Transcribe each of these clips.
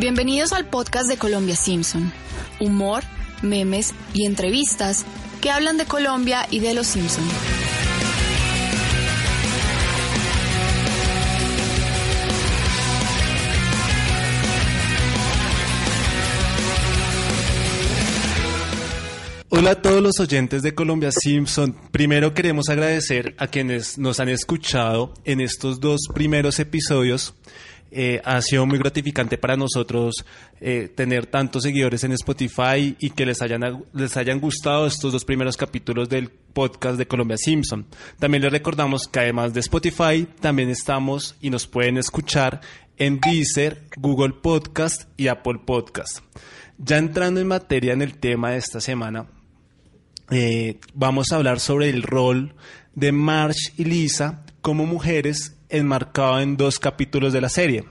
Bienvenidos al podcast de Colombia Simpson. Humor, memes y entrevistas que hablan de Colombia y de los Simpson. Hola a todos los oyentes de Colombia Simpson. Primero queremos agradecer a quienes nos han escuchado en estos dos primeros episodios. Eh, ha sido muy gratificante para nosotros eh, tener tantos seguidores en Spotify y que les hayan, les hayan gustado estos dos primeros capítulos del podcast de Colombia Simpson. También les recordamos que además de Spotify, también estamos y nos pueden escuchar en Deezer, Google Podcast y Apple Podcast. Ya entrando en materia en el tema de esta semana, eh, vamos a hablar sobre el rol de Marge y Lisa como mujeres enmarcado en dos capítulos de la serie.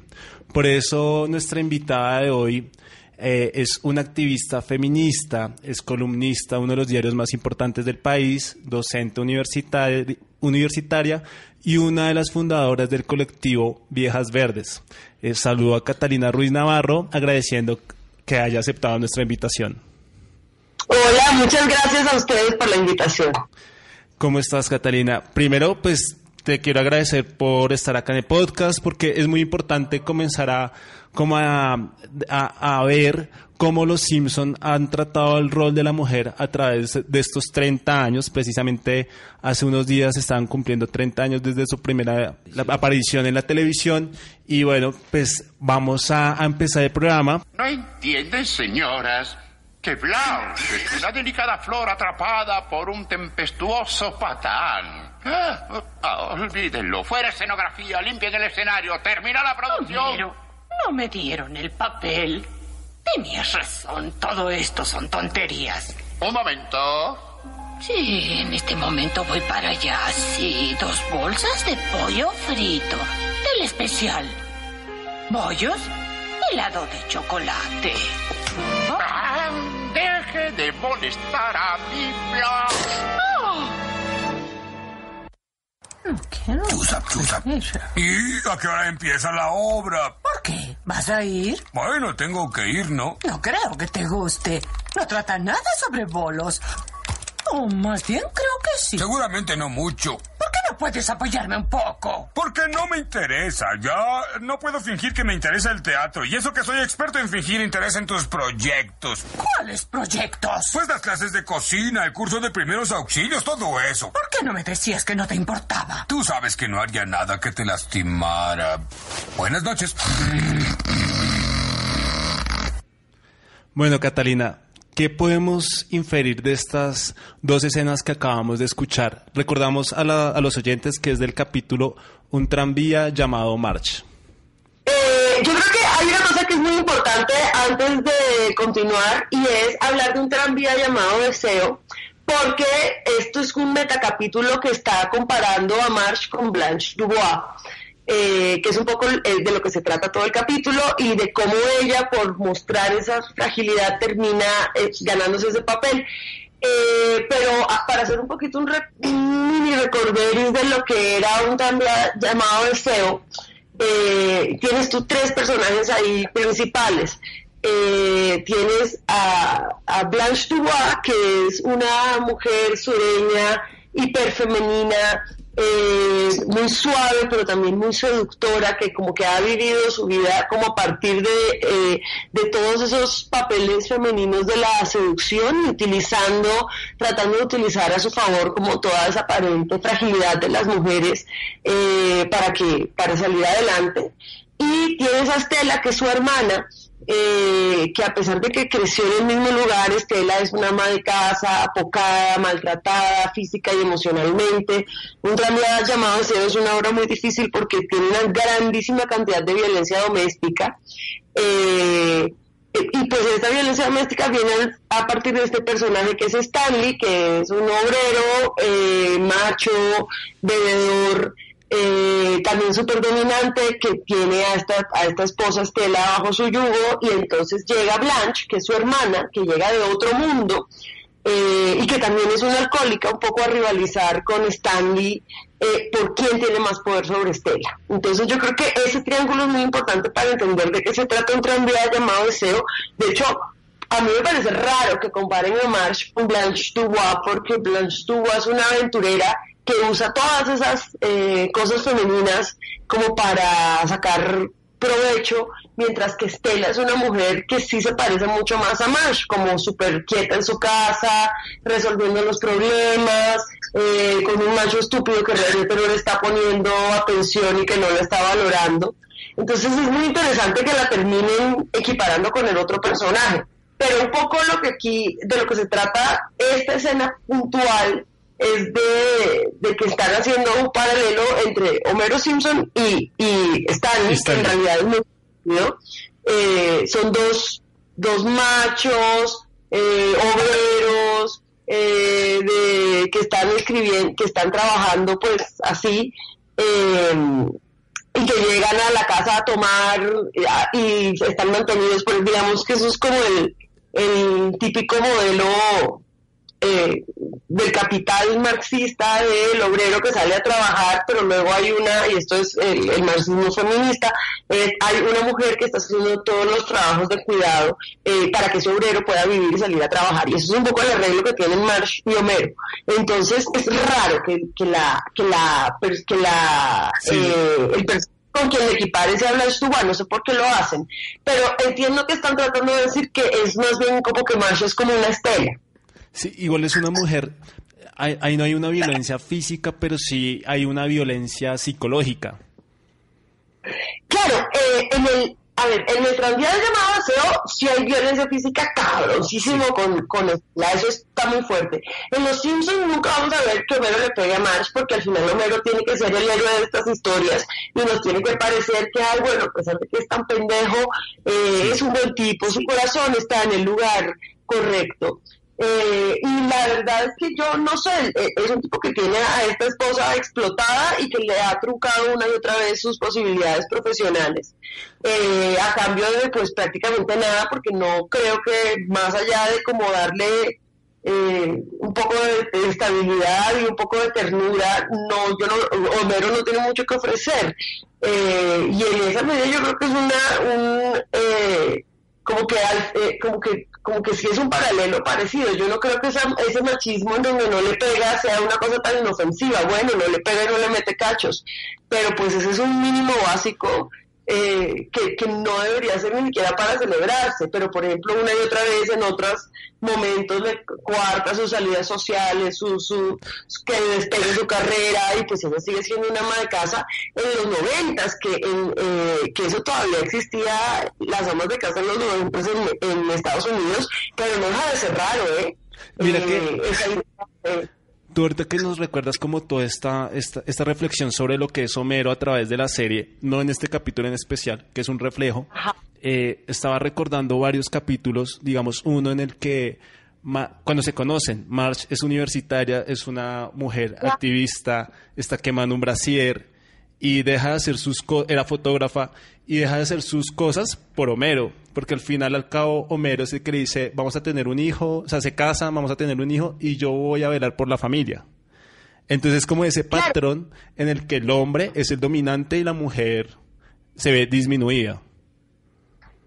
Por eso nuestra invitada de hoy eh, es una activista feminista, es columnista de uno de los diarios más importantes del país, docente universitaria, universitaria y una de las fundadoras del colectivo Viejas Verdes. Eh, saludo a Catalina Ruiz Navarro agradeciendo que haya aceptado nuestra invitación. Hola, muchas gracias a ustedes por la invitación. ¿Cómo estás, Catalina? Primero, pues te quiero agradecer por estar acá en el podcast porque es muy importante comenzar a, como a, a, ver cómo los Simpson han tratado el rol de la mujer a través de estos 30 años. Precisamente hace unos días estaban cumpliendo 30 años desde su primera aparición en la televisión. Y bueno, pues vamos a, a empezar el programa. No entienden, señoras que Blanche es una delicada flor atrapada por un tempestuoso patán. Ah, ah, olvídenlo. Fuera escenografía, limpien el escenario, termina la producción. Pero no me dieron el papel. Tenías razón, todo esto son tonterías. Un momento. Sí, en este momento voy para allá. Sí, dos bolsas de pollo frito. Del especial. ¿Bollos? Helado de chocolate. Ah, deje de molestar a mi Blanche. ¿Qué no? Chusa, chusa. ¿Y a qué hora empieza la obra? ¿Por qué? ¿Vas a ir? Bueno, tengo que ir, ¿no? No creo que te guste. No trata nada sobre bolos. O más bien creo que sí. Seguramente no mucho. ¿Por qué no puedes apoyarme un poco? Porque no me interesa. Ya no puedo fingir que me interesa el teatro. Y eso que soy experto en fingir interés en tus proyectos. ¿Cuáles proyectos? Pues las clases de cocina, el curso de primeros auxilios, todo eso. ¿Por qué no me decías que no te importaba? Tú sabes que no haría nada que te lastimara. Buenas noches. Bueno, Catalina, ¿qué podemos inferir de estas dos escenas que acabamos de escuchar? Recordamos a, la- a los oyentes que es del capítulo Un tranvía llamado March. Eh, yo creo que hay una cosa que es muy importante antes de continuar y es hablar de un tranvía llamado Deseo, porque esto es un metacapítulo que está comparando a Marge con Blanche Dubois. Eh, que es un poco de lo que se trata todo el capítulo y de cómo ella, por mostrar esa fragilidad, termina eh, ganándose ese papel. Eh, pero ah, para hacer un poquito un, re- mini recorderis de lo que era un tranvía llamado Deseo, eh, tienes tú tres personajes ahí principales. Eh, tienes a, a Blanche Dubois, que es una mujer sureña, hiperfemenina, eh, muy suave, pero también muy seductora, que como que ha vivido su vida como a partir de, eh, de todos esos papeles femeninos de la seducción y utilizando, tratando de utilizar a su favor como toda esa aparente fragilidad de las mujeres eh, para que, para salir adelante. Y tienes a Estela, que es su hermana, eh, que a pesar de que creció en el mismo lugar, Estela es una ama de casa, apocada, maltratada física y emocionalmente. Un tranvía llamado Deseo es una obra muy difícil porque tiene una grandísima cantidad de violencia doméstica. Eh, y pues esta violencia doméstica viene a partir de este personaje que es Stanley, que es un obrero, eh, macho, bebedor, eh, también súper dominante, que tiene a esta, a esta esposa Estela bajo su yugo, y entonces llega Blanche, que es su hermana, que llega de otro mundo, eh, y que también es una alcohólica, un poco a rivalizar con Stanley eh, por quién tiene más poder sobre Estela. Entonces yo creo que ese triángulo es muy importante para entender de qué se trata un tranvía llamado Deseo. De hecho, a mí me parece raro que comparen a Marsh con Blanche Dubois, porque Blanche Dubois es una aventurera que usa todas esas eh, cosas femeninas como para sacar provecho, mientras que Estela es una mujer que sí se parece mucho más a Marsh, como súper quieta en su casa, resolviendo los problemas, eh, con un macho estúpido que realmente no le está poniendo atención y que no la está valorando. Entonces es muy interesante que la terminen equiparando con el otro personaje. Pero un poco lo que aquí, de lo que se trata esta escena puntual es de, que están haciendo un paralelo entre Homero Simpson y, y Stanley, que en realidad es muy eh, son dos, dos machos, eh, obreros, eh, de, que están escribiendo, que están trabajando pues así, y que llegan a la casa a tomar y están mantenidos, pues digamos que eso es como el, el típico modelo eh, del capital marxista del obrero que sale a trabajar, pero luego hay una, y esto es el, marxismo feminista, hay una mujer que está haciendo todos los trabajos de cuidado eh, para que ese obrero pueda vivir y salir a trabajar. Y eso es un poco el arreglo que tienen Marx y Homero. Entonces es raro que, que la, que la, que la, eh, el con quien le equipare se habla estuva, no sé por qué lo hacen, pero entiendo que están tratando de decir que es más bien como que Marsh es como una estela. Sí, igual es una mujer, ahí, no hay una violencia física, pero sí hay una violencia psicológica. Claro, eh, en el, a ver, en el tranvía llamado aseo sí hay violencia física cabroncísimo con, con eso está muy fuerte. En Los Simpsons nunca vamos a ver que Homero le pegue a Marge porque al final Homero tiene que ser el héroe de estas historias y nos tiene que parecer que, ay, bueno, a pesar de que es tan pendejo, eh, es un buen tipo, su corazón está en el lugar correcto. Eh, y la verdad es que yo no sé, eh, es un tipo que tiene a esta esposa explotada y que le ha trucado una y otra vez sus posibilidades profesionales. Eh, a cambio de pues prácticamente nada, porque no creo que más allá de como darle un poco de, estabilidad y un poco de ternura, no, yo no, Homero no tiene mucho que ofrecer. y en esa medida yo creo que es una, un, como que, como que como que sí es un paralelo parecido. Yo no creo que ese machismo en donde no le pega sea una cosa tan inofensiva. Bueno, no le pega y no le mete cachos. Pero pues ese es un mínimo básico eh, que, que, no debería ser ni siquiera para celebrarse, pero por ejemplo una y otra vez en otros momentos le cuarta sus salidas sociales, su, su, que despegue su carrera y pues ella sigue siendo una ama de casa en los noventas, que, en, eh, que eso todavía existía, las amas de casa en los noventas en, en Estados Unidos, pero no deja de ser raro, ¿eh? Mira que... Eh, Tú ahorita que nos recuerdas como toda esta, esta, esta, reflexión sobre lo que es Homero a través de la serie, no en este capítulo en especial, que es un reflejo, eh, estaba recordando varios capítulos, digamos uno en el que cuando se conocen, March es universitaria, es una mujer activista, está quemando un brasier y deja de hacer sus cosas, era fotógrafa y deja de hacer sus cosas por Homero, porque al final al cabo Homero es el que le dice, vamos a tener un hijo, o sea, se casa, vamos a tener un hijo y yo voy a velar por la familia. Entonces es como ese patrón en el que el hombre es el dominante y la mujer se ve disminuida.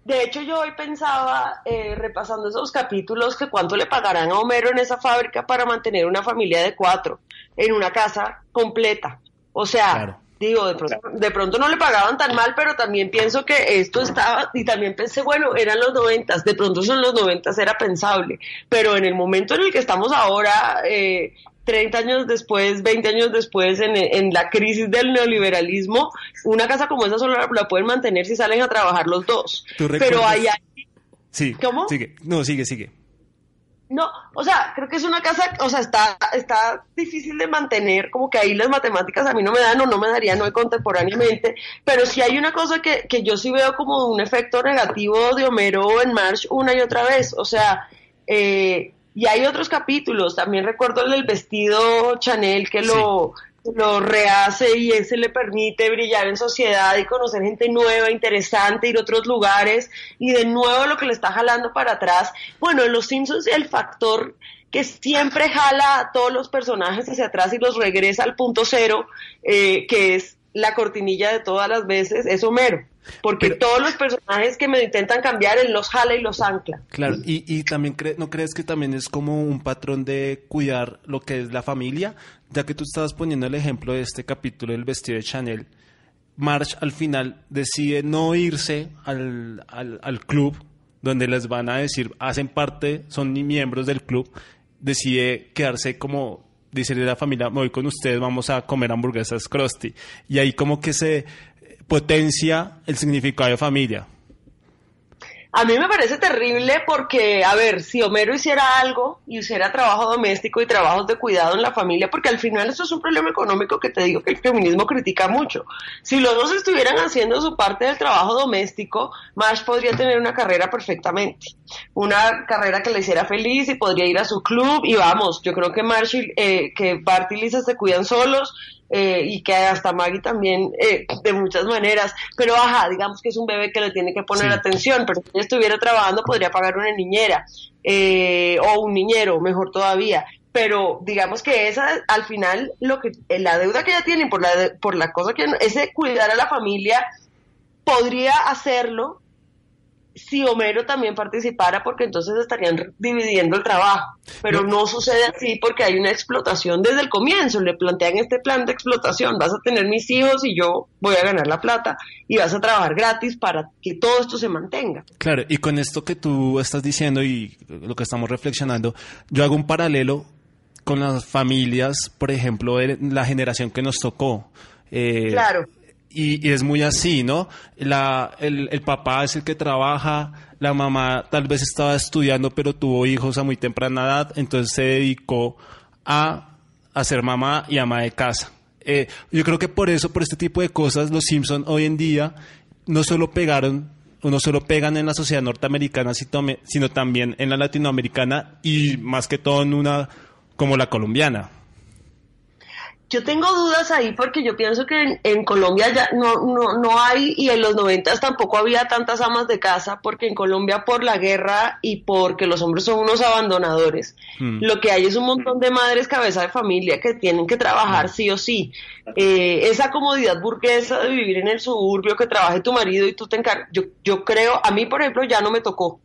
De hecho, yo hoy pensaba, eh, repasando esos capítulos, que cuánto le pagarán a Homero en esa fábrica para mantener una familia de cuatro en una casa completa. O sea, Digo, de pronto, de pronto no le pagaban tan mal, pero también pienso que esto estaba, y también pensé, bueno, eran los noventas, de pronto son los noventas, era pensable, pero en el momento en el que estamos ahora, eh, 30 años después, 20 años después, en, en, la crisis del neoliberalismo, una casa como esa solo la, pueden mantener si salen a trabajar los dos. Pero hay... Sí, ¿Cómo? Sigue, no, sigue, sigue. No, o sea, creo que es una casa, o sea, está, está difícil de mantener, como que ahí las matemáticas a mí no me dan o no me darían hoy contemporáneamente, pero sí hay una cosa que, que yo sí veo como un efecto negativo de Homero en March una y otra vez, o sea, eh, y hay otros capítulos, también recuerdo el del vestido Chanel que lo lo rehace y ese le permite brillar en sociedad y conocer gente nueva, interesante, ir a otros lugares y de nuevo lo que le está jalando para atrás. Bueno, en Los Simpsons el factor que siempre jala a todos los personajes hacia atrás y los regresa al punto cero, eh, que es la cortinilla de todas las veces, es Homero. Porque todos los personajes que me intentan cambiar, él los jala y los ancla. Claro, y, y también no crees que también es como un patrón de cuidar lo que es la familia, ya que tú estabas poniendo el ejemplo de este capítulo del vestido de Chanel. March al final decide no irse al, al, al club donde les van a decir, hacen parte, son miembros del club, decide quedarse como a la familia, me voy con ustedes, vamos a comer hamburguesas Krusty. Y ahí como que se potencia el significado de familia. A mí me parece terrible porque, a ver, si Homero hiciera algo y hiciera trabajo doméstico y trabajos de cuidado en la familia, porque al final esto es un problema económico que te digo que el feminismo critica mucho. Si los dos estuvieran haciendo su parte del trabajo doméstico, Marsh podría tener una carrera perfectamente. Una carrera que le hiciera feliz y podría ir a su club y vamos, yo creo que Marsh, eh, que Bart y Lisa se cuidan solos, eh, y que hasta Maggie también eh, de muchas maneras, pero ajá, digamos que es un bebé que le tiene que poner atención, pero si ella estuviera trabajando podría pagar una niñera eh, o un niñero, mejor todavía. Pero digamos que esa, al final, lo que la deuda que ella tiene por la, por la cosa que ese cuidar a la familia, podría hacerlo si Homero también participara, porque entonces estarían dividiendo el trabajo. Pero no. sucede así porque hay una explotación desde el comienzo. Le plantean este plan de explotación. Vas a tener mis hijos y yo voy a ganar la plata y vas a trabajar gratis para que todo esto se mantenga. Claro, y con esto que tú estás diciendo y lo que estamos reflexionando, yo hago un paralelo con las familias, por ejemplo, de la generación que nos tocó. Eh, claro y, es muy así, ¿no? La, el, el, papá es el que trabaja, la mamá tal vez estaba estudiando pero tuvo hijos a muy temprana edad, entonces se dedicó a, a ser mamá y ama de casa. Eh, yo creo que por eso, por este tipo de cosas, los Simpson hoy en día no solo pegaron, o no solo pegan en la sociedad norteamericana, sino también en la latinoamericana y más que todo en una como la colombiana. Yo tengo dudas ahí porque yo pienso que en, Colombia ya no, no, no hay y en los noventas tampoco había tantas amas de casa porque en Colombia por la guerra y porque los hombres son unos abandonadores, hmm. lo que hay es un montón de madres cabeza de familia que tienen que trabajar sí o sí. Eh, esa comodidad burguesa de vivir en el suburbio, que trabaje tu marido y tú te encargas, yo, yo creo, a mí por ejemplo ya no me tocó.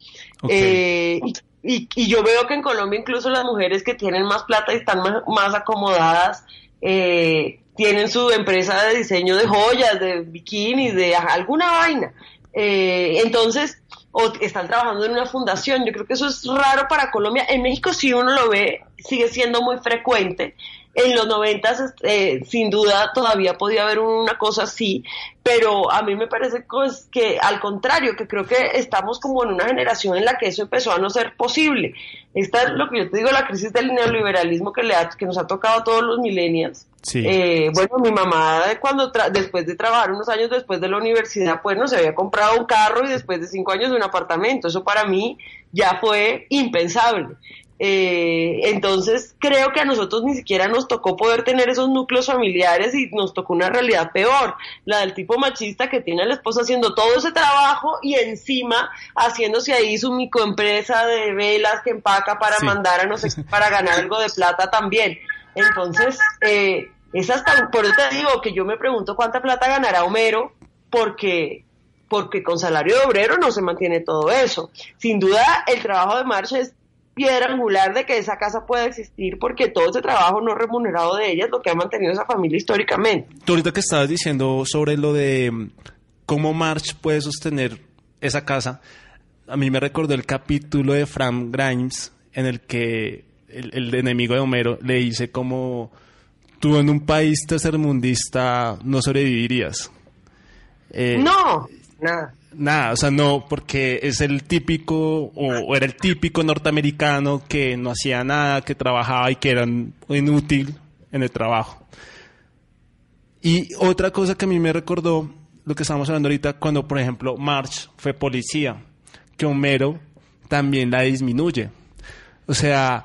Eh, y, y, yo veo que en Colombia incluso las mujeres que tienen más plata y están más, más acomodadas, eh, tienen su empresa de diseño de joyas, de bikinis, de alguna vaina. Eh, entonces, o están trabajando en una fundación. Yo creo que eso es raro para Colombia. En México, si uno lo ve, sigue siendo muy frecuente en los noventas eh, sin duda todavía podía haber una cosa así, pero a mí me parece pues, que al contrario, que creo que estamos como en una generación en la que eso empezó a no ser posible. Esta es lo que yo te digo, la crisis del neoliberalismo que, le que nos ha tocado a todos los millennials. Eh, bueno, mi mamá cuando después de trabajar unos años después de la universidad, pues no se había comprado un carro y después de cinco años un apartamento. Eso para mí ya fue impensable. Eh, entonces creo que a nosotros ni siquiera nos tocó poder tener esos núcleos familiares y nos tocó una realidad peor, la del tipo machista que tiene a la esposa haciendo todo ese trabajo y encima haciéndose ahí su microempresa de velas que empaca para mandar a no sé para ganar algo de plata también. Entonces, eh, es hasta, por eso te digo que yo me pregunto cuánta plata ganará Homero porque porque con salario de obrero no se mantiene todo eso. Sin duda, el trabajo de Marcha es piedra angular de que esa casa pueda existir porque todo ese trabajo no remunerado de ella es lo que ha mantenido esa familia históricamente. Tú ahorita que estabas diciendo sobre lo de mm, cómo March puede sostener esa casa, a mí me recordó el capítulo de Frank Grimes en el que el, enemigo de Homero le dice como tú en un país tercermundista no sobrevivirías. Eh, no, nada. Nada, o sea, no, porque es el típico, o, era el típico norteamericano que no hacía nada, que trabajaba y que era inútil en el trabajo. Y otra cosa que a mí me recordó lo que estábamos hablando ahorita, cuando por ejemplo March fue policía, que Homero también la disminuye. O sea,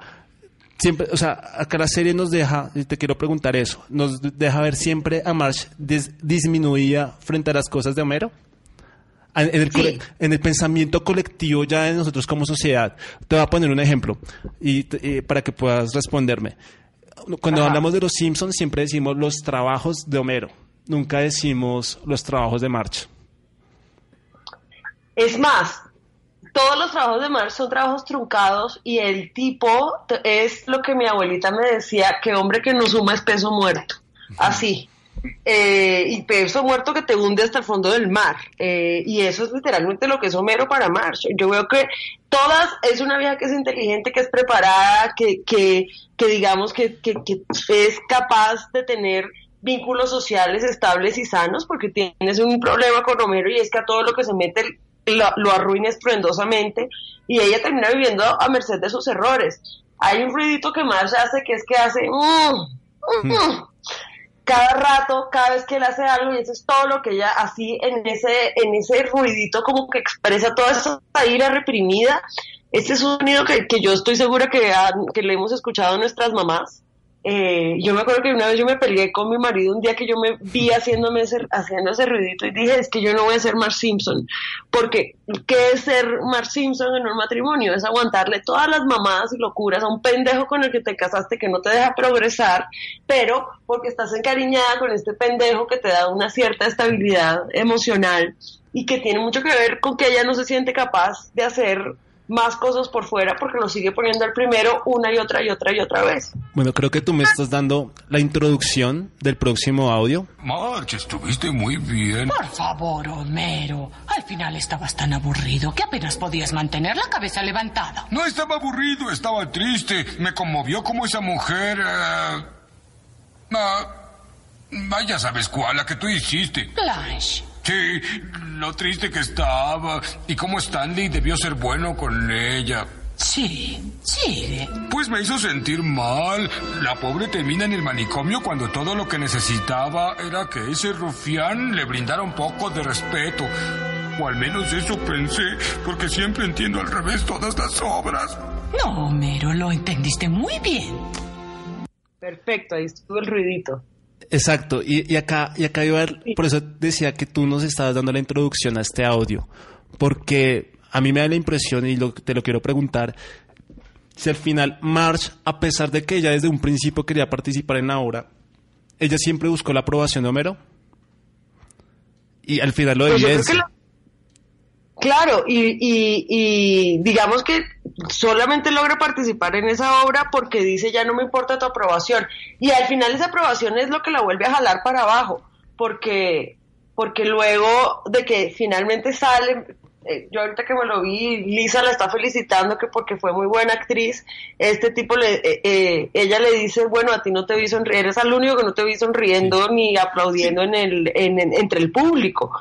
siempre, o sea, acá la serie nos deja, y te quiero preguntar eso, nos deja ver siempre a March disminuida frente a las cosas de Homero En el, Sí. en el pensamiento colectivo ya de nosotros como sociedad. Te voy a poner un ejemplo y, eh, para que puedas responderme. Cuando Ajá. hablamos de los Simpsons siempre decimos los trabajos de Homero. Nunca decimos los trabajos de March. Es más, todos los trabajos de Marx son trabajos truncados y el tipo es lo que mi abuelita me decía, que hombre que no suma es peso muerto. Así. Eh, y peso muerto que te hunde hasta el fondo del mar. Eh, y eso es literalmente lo que es Homero para Marx. Yo veo que todas es una vieja que es inteligente, que es preparada, que, que, que digamos que, que, que es capaz de tener vínculos sociales estables y sanos, porque tienes un problema con Homero y es que a todo lo que se mete lo, lo arruina estruendosamente y ella termina viviendo a merced de sus errores. Hay un ruidito que más hace que es que hace mm, mm, mm, cada rato, cada vez que él hace algo y eso es todo lo que ella así en ese en ese ruidito como que expresa toda esa ira reprimida. Este es un sonido que, que yo estoy segura que, que le hemos escuchado a nuestras mamás. Eh, yo me acuerdo que una vez yo me peleé con mi marido un día que yo me vi haciéndome ese, haciendo ese ruidito y dije, es que yo no voy a ser Mark Simpson, porque ¿qué es ser Mark Simpson en un matrimonio? Es aguantarle todas las mamadas y locuras a un pendejo con el que te casaste que no te deja progresar, pero porque estás encariñada con este pendejo que te da una cierta estabilidad emocional y que tiene mucho que ver con que ella no se siente capaz de hacer más cosas por fuera porque lo sigue poniendo el primero una y otra y otra y otra vez. Bueno, creo que tú me estás dando la introducción del próximo audio. March, estuviste muy bien. Por favor, Homero. Al final estabas tan aburrido que apenas podías mantener la cabeza levantada. No estaba aburrido, estaba triste. Me conmovió como esa mujer... eh, ah, vaya, sabes cuál, la que tú hiciste. Blanche. Sí, lo triste que estaba y cómo Stanley debió ser bueno con ella. Sí, sigue. Pues me hizo sentir mal. La pobre termina en el manicomio cuando todo lo que necesitaba era que ese rufián le brindara un poco de respeto. O al menos eso pensé, porque siempre entiendo al revés todas las obras. No, Homero, lo entendiste muy bien. Perfecto, ahí estuvo el ruidito. Exacto, y, y acá, y acá iba a- por eso decía que tú nos estabas dando la introducción a este audio, porque a mí me da la impresión, y lo- te lo quiero preguntar, si al final March, a pesar de que ella desde un principio quería participar en la obra, ella siempre buscó la aprobación de Homero, y al final lo Pues evidencia. Claro, y, y, y digamos que solamente logra participar en esa obra porque dice ya no me importa tu aprobación. Y al final esa aprobación es lo que la vuelve a jalar para abajo, porque, porque luego de que finalmente sale, eh, yo ahorita que me lo vi, Lisa la está felicitando que porque fue muy buena actriz, este tipo le, eh, eh, ella le dice, bueno, a ti no te vi sonriendo, eres el único que no te vi sonriendo ni aplaudiendo en el, en- en- entre el público.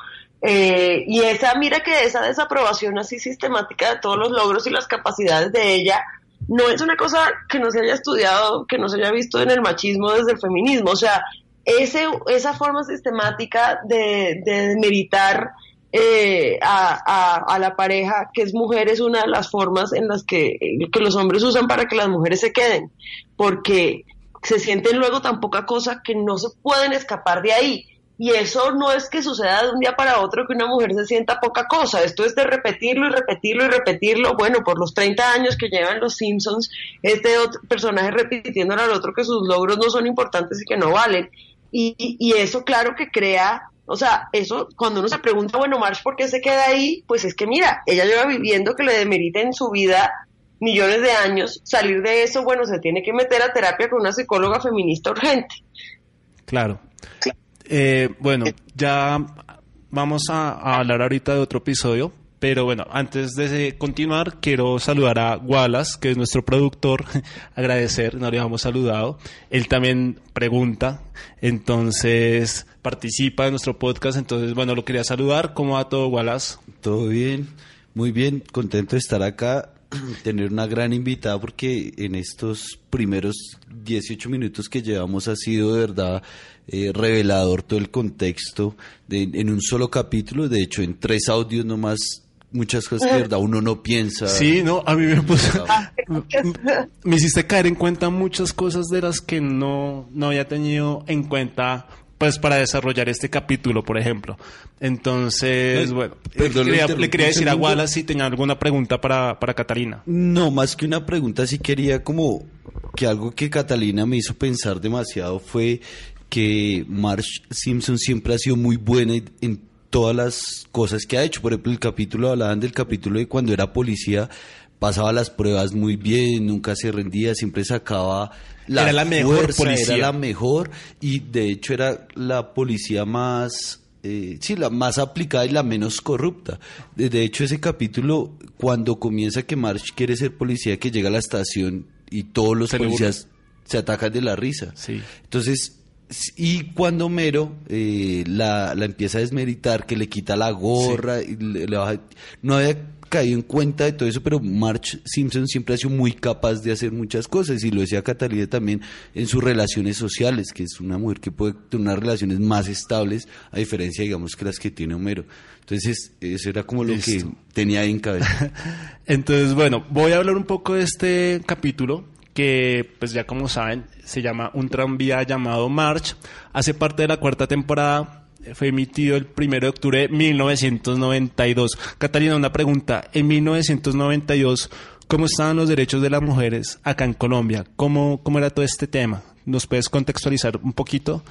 Eh, y esa, mira que esa desaprobación así sistemática de todos los logros y las capacidades de ella no es una cosa que no se haya estudiado, que no se haya visto en el machismo desde el feminismo. O sea, ese, esa forma sistemática de, de eh, a, a- a la pareja que es mujer es una de las formas en las que, que los hombres usan para que las mujeres se queden, porque se sienten luego tan poca cosa que no se pueden escapar de ahí. Y eso no es que suceda de un día para otro que una mujer se sienta poca cosa, esto es de repetirlo y repetirlo y repetirlo. Bueno, por los 30 años que llevan los Simpsons, este otro personaje repitiéndole al otro que sus logros no son importantes y que no valen. Y, y- eso claro que crea, o sea, eso cuando uno se pregunta, bueno, Marsh, ¿por qué se queda ahí? Pues es que mira, ella lleva viviendo que le demerita en su vida millones de años, salir de eso, bueno, se tiene que meter a terapia con una psicóloga feminista urgente. Claro. Eh, bueno, ya vamos a, hablar ahorita de otro episodio, pero bueno, antes de continuar, quiero saludar a Wallace, que es nuestro productor, agradecer, no le habíamos saludado. Él también pregunta, entonces participa en nuestro podcast, entonces bueno, lo quería saludar. ¿Cómo va todo, Wallace? Todo bien, muy bien, contento de estar acá, tener una gran invitada porque en estos primeros 18 minutos que llevamos ha sido de verdad eh, revelador todo el contexto de, en un solo capítulo, de hecho en tres audios nomás, muchas cosas que verdad uno no piensa. Sí, no, a mí me puso... me hiciste caer en cuenta muchas cosas de las que no, no había tenido en cuenta pues para desarrollar este capítulo, por ejemplo. Entonces, bueno, perdón, le quería, le decir a. Wallace si tenía alguna pregunta para, para Catalina. No, más que una pregunta, sí quería como que algo que Catalina me hizo pensar demasiado fue que Marge Simpson siempre ha sido muy buena en- todas las cosas que ha hecho. Por ejemplo, el capítulo, hablaban del capítulo de cuando era policía, pasaba las pruebas muy bien, nunca se rendía, siempre sacaba la, Era la mejor fuerza, policía. Era la mejor y de hecho era la policía más... eh, sí, la más aplicada y la menos corrupta. De, hecho, ese capítulo, cuando comienza que Marge quiere ser policía, que llega a la estación y todos los policías se atacan de la risa. Sí. Entonces, y cuando Mero eh, la, la empieza a desmeritar, que le quita la gorra, y le- le baja- no había caído en cuenta de todo eso, pero Marge Simpson siempre ha sido muy capaz de hacer muchas cosas, y lo decía Catalina también en sus relaciones sociales, que es una mujer que puede tener unas relaciones más estables, a diferencia, digamos, que las que tiene Homero. Entonces, eso era como lo que tenía ahí en cabeza. Entonces, bueno, voy a hablar un poco de este capítulo que, pues ya como saben, se llama Un tranvía llamado March. Hace parte de la cuarta temporada. eh, Fue emitido el 1 de octubre de 1992. Catalina, una pregunta. En 1992, ¿cómo estaban los derechos de las mujeres acá en Colombia? ¿Cómo, cómo era todo este tema? ¿Nos puedes contextualizar un poquito?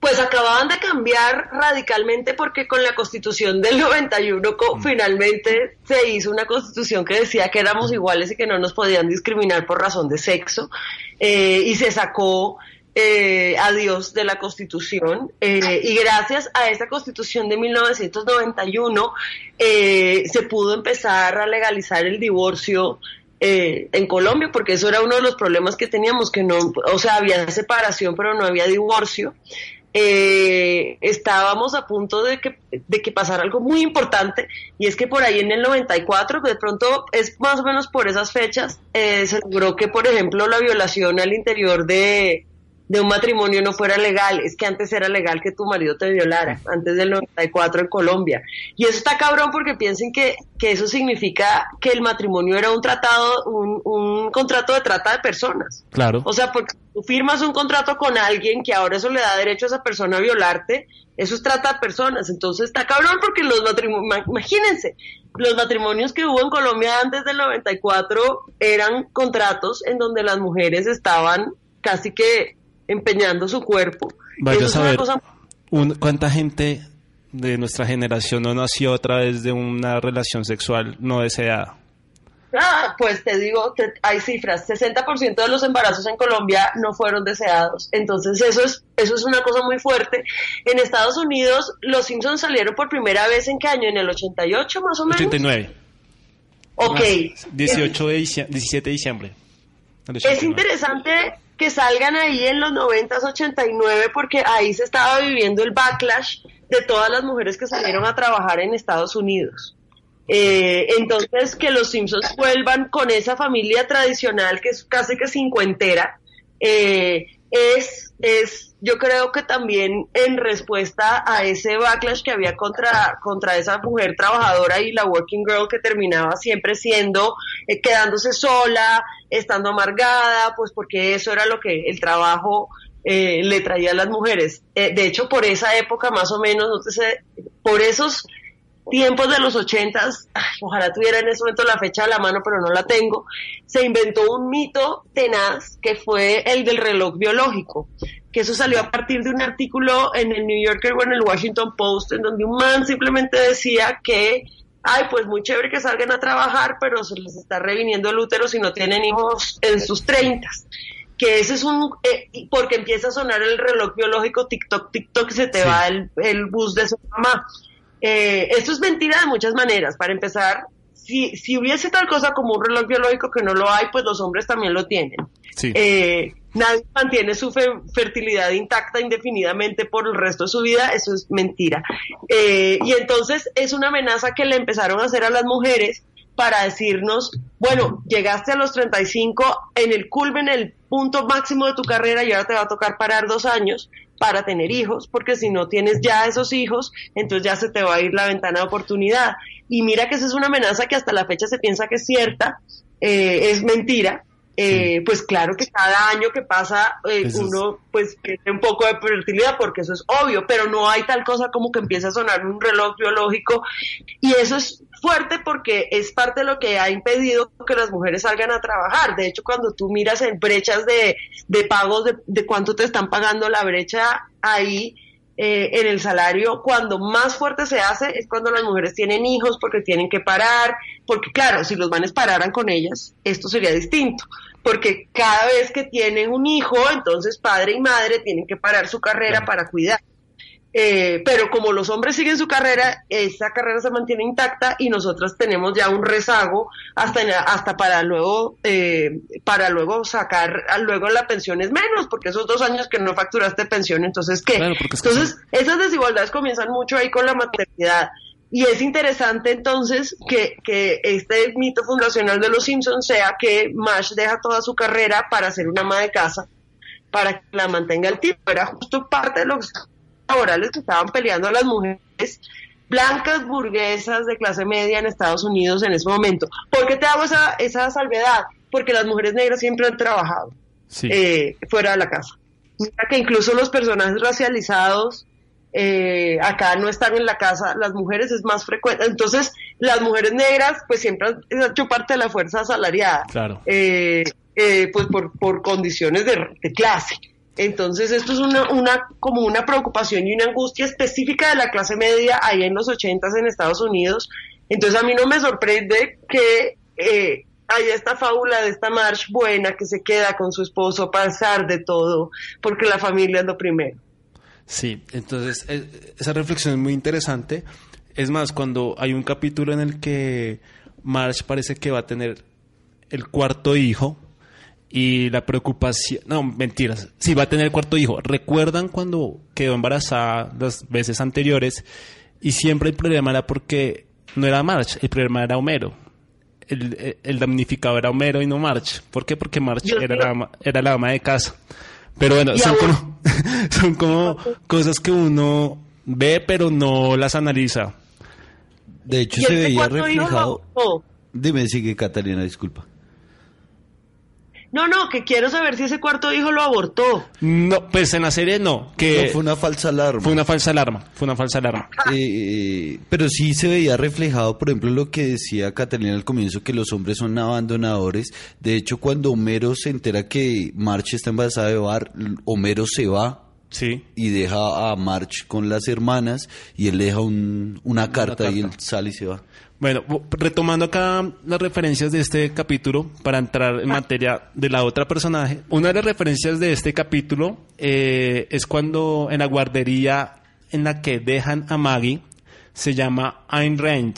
Pues acababan de cambiar radicalmente porque con la constitución del 91 co- finalmente se hizo una constitución que decía que éramos iguales y que no nos podían discriminar por razón de sexo eh, y se sacó eh, a Dios de la constitución eh, y gracias a esta constitución de 1991 eh, se pudo empezar a legalizar el divorcio eh, en Colombia, porque eso era uno de los problemas que teníamos, que no, o sea, había separación, pero no había divorcio. Eh, estábamos a punto de que, de que pasara algo muy importante, y es que por ahí en el 94, de pronto es más o menos por esas fechas, eh, se logró que, por ejemplo, la violación al interior de, de un matrimonio no fuera legal. Es que antes era legal que tu marido te violara, antes del 94 en Colombia. Y eso está cabrón porque piensen que, que eso significa que el matrimonio era un tratado, un, un contrato de trata de personas. Claro. O sea, porque tú firmas un contrato con alguien que ahora eso le da derecho a esa persona a violarte, eso es trata de personas. Entonces está cabrón porque los matrimonios, imagínense, los matrimonios que hubo en Colombia antes del 94 eran contratos en donde las mujeres estaban casi que empeñando su cuerpo. Vaya a saber cosa un- cuánta gente de nuestra generación no nació a través de una relación sexual no deseada. Ah, pues te digo, te- hay cifras, 60% de los embarazos en Colombia no fueron deseados. Entonces eso es eso es una cosa muy fuerte. En Estados Unidos los Simpsons salieron por primera vez en qué año? En el 88 más o menos. 89. Ok. 18 de dicie- 17 de diciembre. Es 89. interesante que salgan ahí en los 90s, 89, porque ahí se estaba viviendo el backlash de todas las mujeres que salieron a trabajar en Estados Unidos. Eh, entonces, que los Simpsons vuelvan con esa familia tradicional que es casi que cincuentera, eh, es, es, yo creo que también en respuesta a ese backlash que había contra, contra esa mujer trabajadora y la working girl que terminaba siempre siendo, eh, quedándose sola, estando amargada, pues porque eso era lo que el trabajo eh, le traía a las mujeres. Eh, de hecho, por esa época más o menos, no sé, por esos tiempos de los ochentas, ojalá tuviera en ese momento la fecha a la mano, pero no la tengo, se inventó un mito tenaz que fue el del reloj biológico, que eso salió a partir de un artículo en el New Yorker o en el Washington Post, en donde un man simplemente decía que, ay, pues muy chévere que salgan a trabajar, pero se les está reviniendo el útero si no tienen hijos en sus treintas que ese es un, eh, porque empieza a sonar el reloj biológico, TikTok, TikTok, se te Sí. va el, el bus de su mamá. Eh, esto es mentira de muchas maneras. Para empezar, si, si hubiese tal cosa como un reloj biológico que no lo hay, pues los hombres también lo tienen. Sí. Eh, nadie mantiene su fe- fertilidad intacta indefinidamente por el resto de su vida, eso es mentira. Eh, y entonces es una amenaza que le empezaron a hacer a las mujeres para decirnos, bueno, llegaste a los 35 en el culmen, en el punto máximo de tu carrera y ahora te va a tocar parar dos años para tener hijos, porque si no tienes ya esos hijos, entonces ya se te va a ir la ventana de oportunidad. Y mira que esa es una amenaza que hasta la fecha se piensa que es cierta, eh, es mentira, Eh, pues claro que cada año que pasa eh, uno pues pierde un poco de fertilidad porque eso es obvio, pero no hay tal cosa como que empieza a sonar un reloj biológico y eso es fuerte porque es parte de lo que ha impedido que las mujeres salgan a trabajar. De hecho, cuando tú miras en brechas de, de pagos, de, de cuánto te están pagando la brecha ahí, eh, en el salario, cuando más fuerte se hace es cuando las mujeres tienen hijos porque tienen que parar, porque claro, si los manes pararan con ellas, esto sería distinto, porque cada vez que tienen un hijo, entonces padre y madre tienen que parar su carrera para cuidar. Eh, pero como los hombres siguen su carrera, esa carrera se mantiene intacta y nosotras tenemos ya un rezago hasta hasta para luego eh, para luego sacar luego la pensión es menos porque esos dos años que no facturaste pensión entonces qué Claro, porque es que entonces esas desigualdades comienzan mucho ahí con la maternidad. Y es interesante entonces que, que este mito fundacional de los Simpsons sea que Marsh deja toda su carrera para ser una ama de casa para que la mantenga el tipo era justo parte de los laborales que estaban peleando las mujeres blancas burguesas de clase media en Estados Unidos en ese momento. ¿Por qué te hago esa, esa salvedad? Porque las mujeres negras siempre han trabajado Sí. eh, fuera de la casa. Mira que incluso los personajes racializados eh, acá no están en la casa, las mujeres es más frecuente. Entonces, las mujeres negras pues siempre han hecho parte de la fuerza asalariada. Claro. Eh, eh, pues por, por condiciones de, de clase. Entonces esto es una, como una preocupación y una angustia específica de la clase media ahí en los ochentas en Estados Unidos. Entonces a mí no me sorprende que eh, haya esta fábula de esta Marsh buena que se queda con su esposo a pasar de todo, porque la familia es lo primero. Sí, entonces eh, esa reflexión es muy interesante. Es más, cuando hay un capítulo en el que Marge parece que va a tener el cuarto hijo y la preocupación, no, mentiras, sí va a tener el cuarto hijo. ¿Recuerdan cuando quedó embarazada las veces anteriores y siempre el problema era porque no era Marge, el problema era Homero. El, el- el damnificado era Homero y no Marge. ¿Por qué? Porque Marge Yo era la, ama- era la ama de casa. Pero bueno, son como, son como cosas que uno ve pero no las analiza. De hecho, se este veía reflejado. adoptó. Dime, sigue Catalina, disculpa. No, no, que quiero saber si ese cuarto hijo lo abortó. No, pues en la serie no, que No, fue una falsa alarma. fue una falsa alarma, fue una falsa alarma. Eh, pero sí se veía reflejado, por ejemplo, lo que decía Catalina al comienzo, que los hombres son abandonadores. De hecho, cuando Homero se entera que March está embarazada de Bar, Homero se va Sí. y deja a March con las hermanas y él deja un- una carta y él sale y se va. Bueno, bu- retomando acá las referencias de este capítulo para entrar en materia de la otra personaje. Una de las referencias de este capítulo eh, es cuando en la guardería en la que dejan a Maggie se llama Ayn Rand,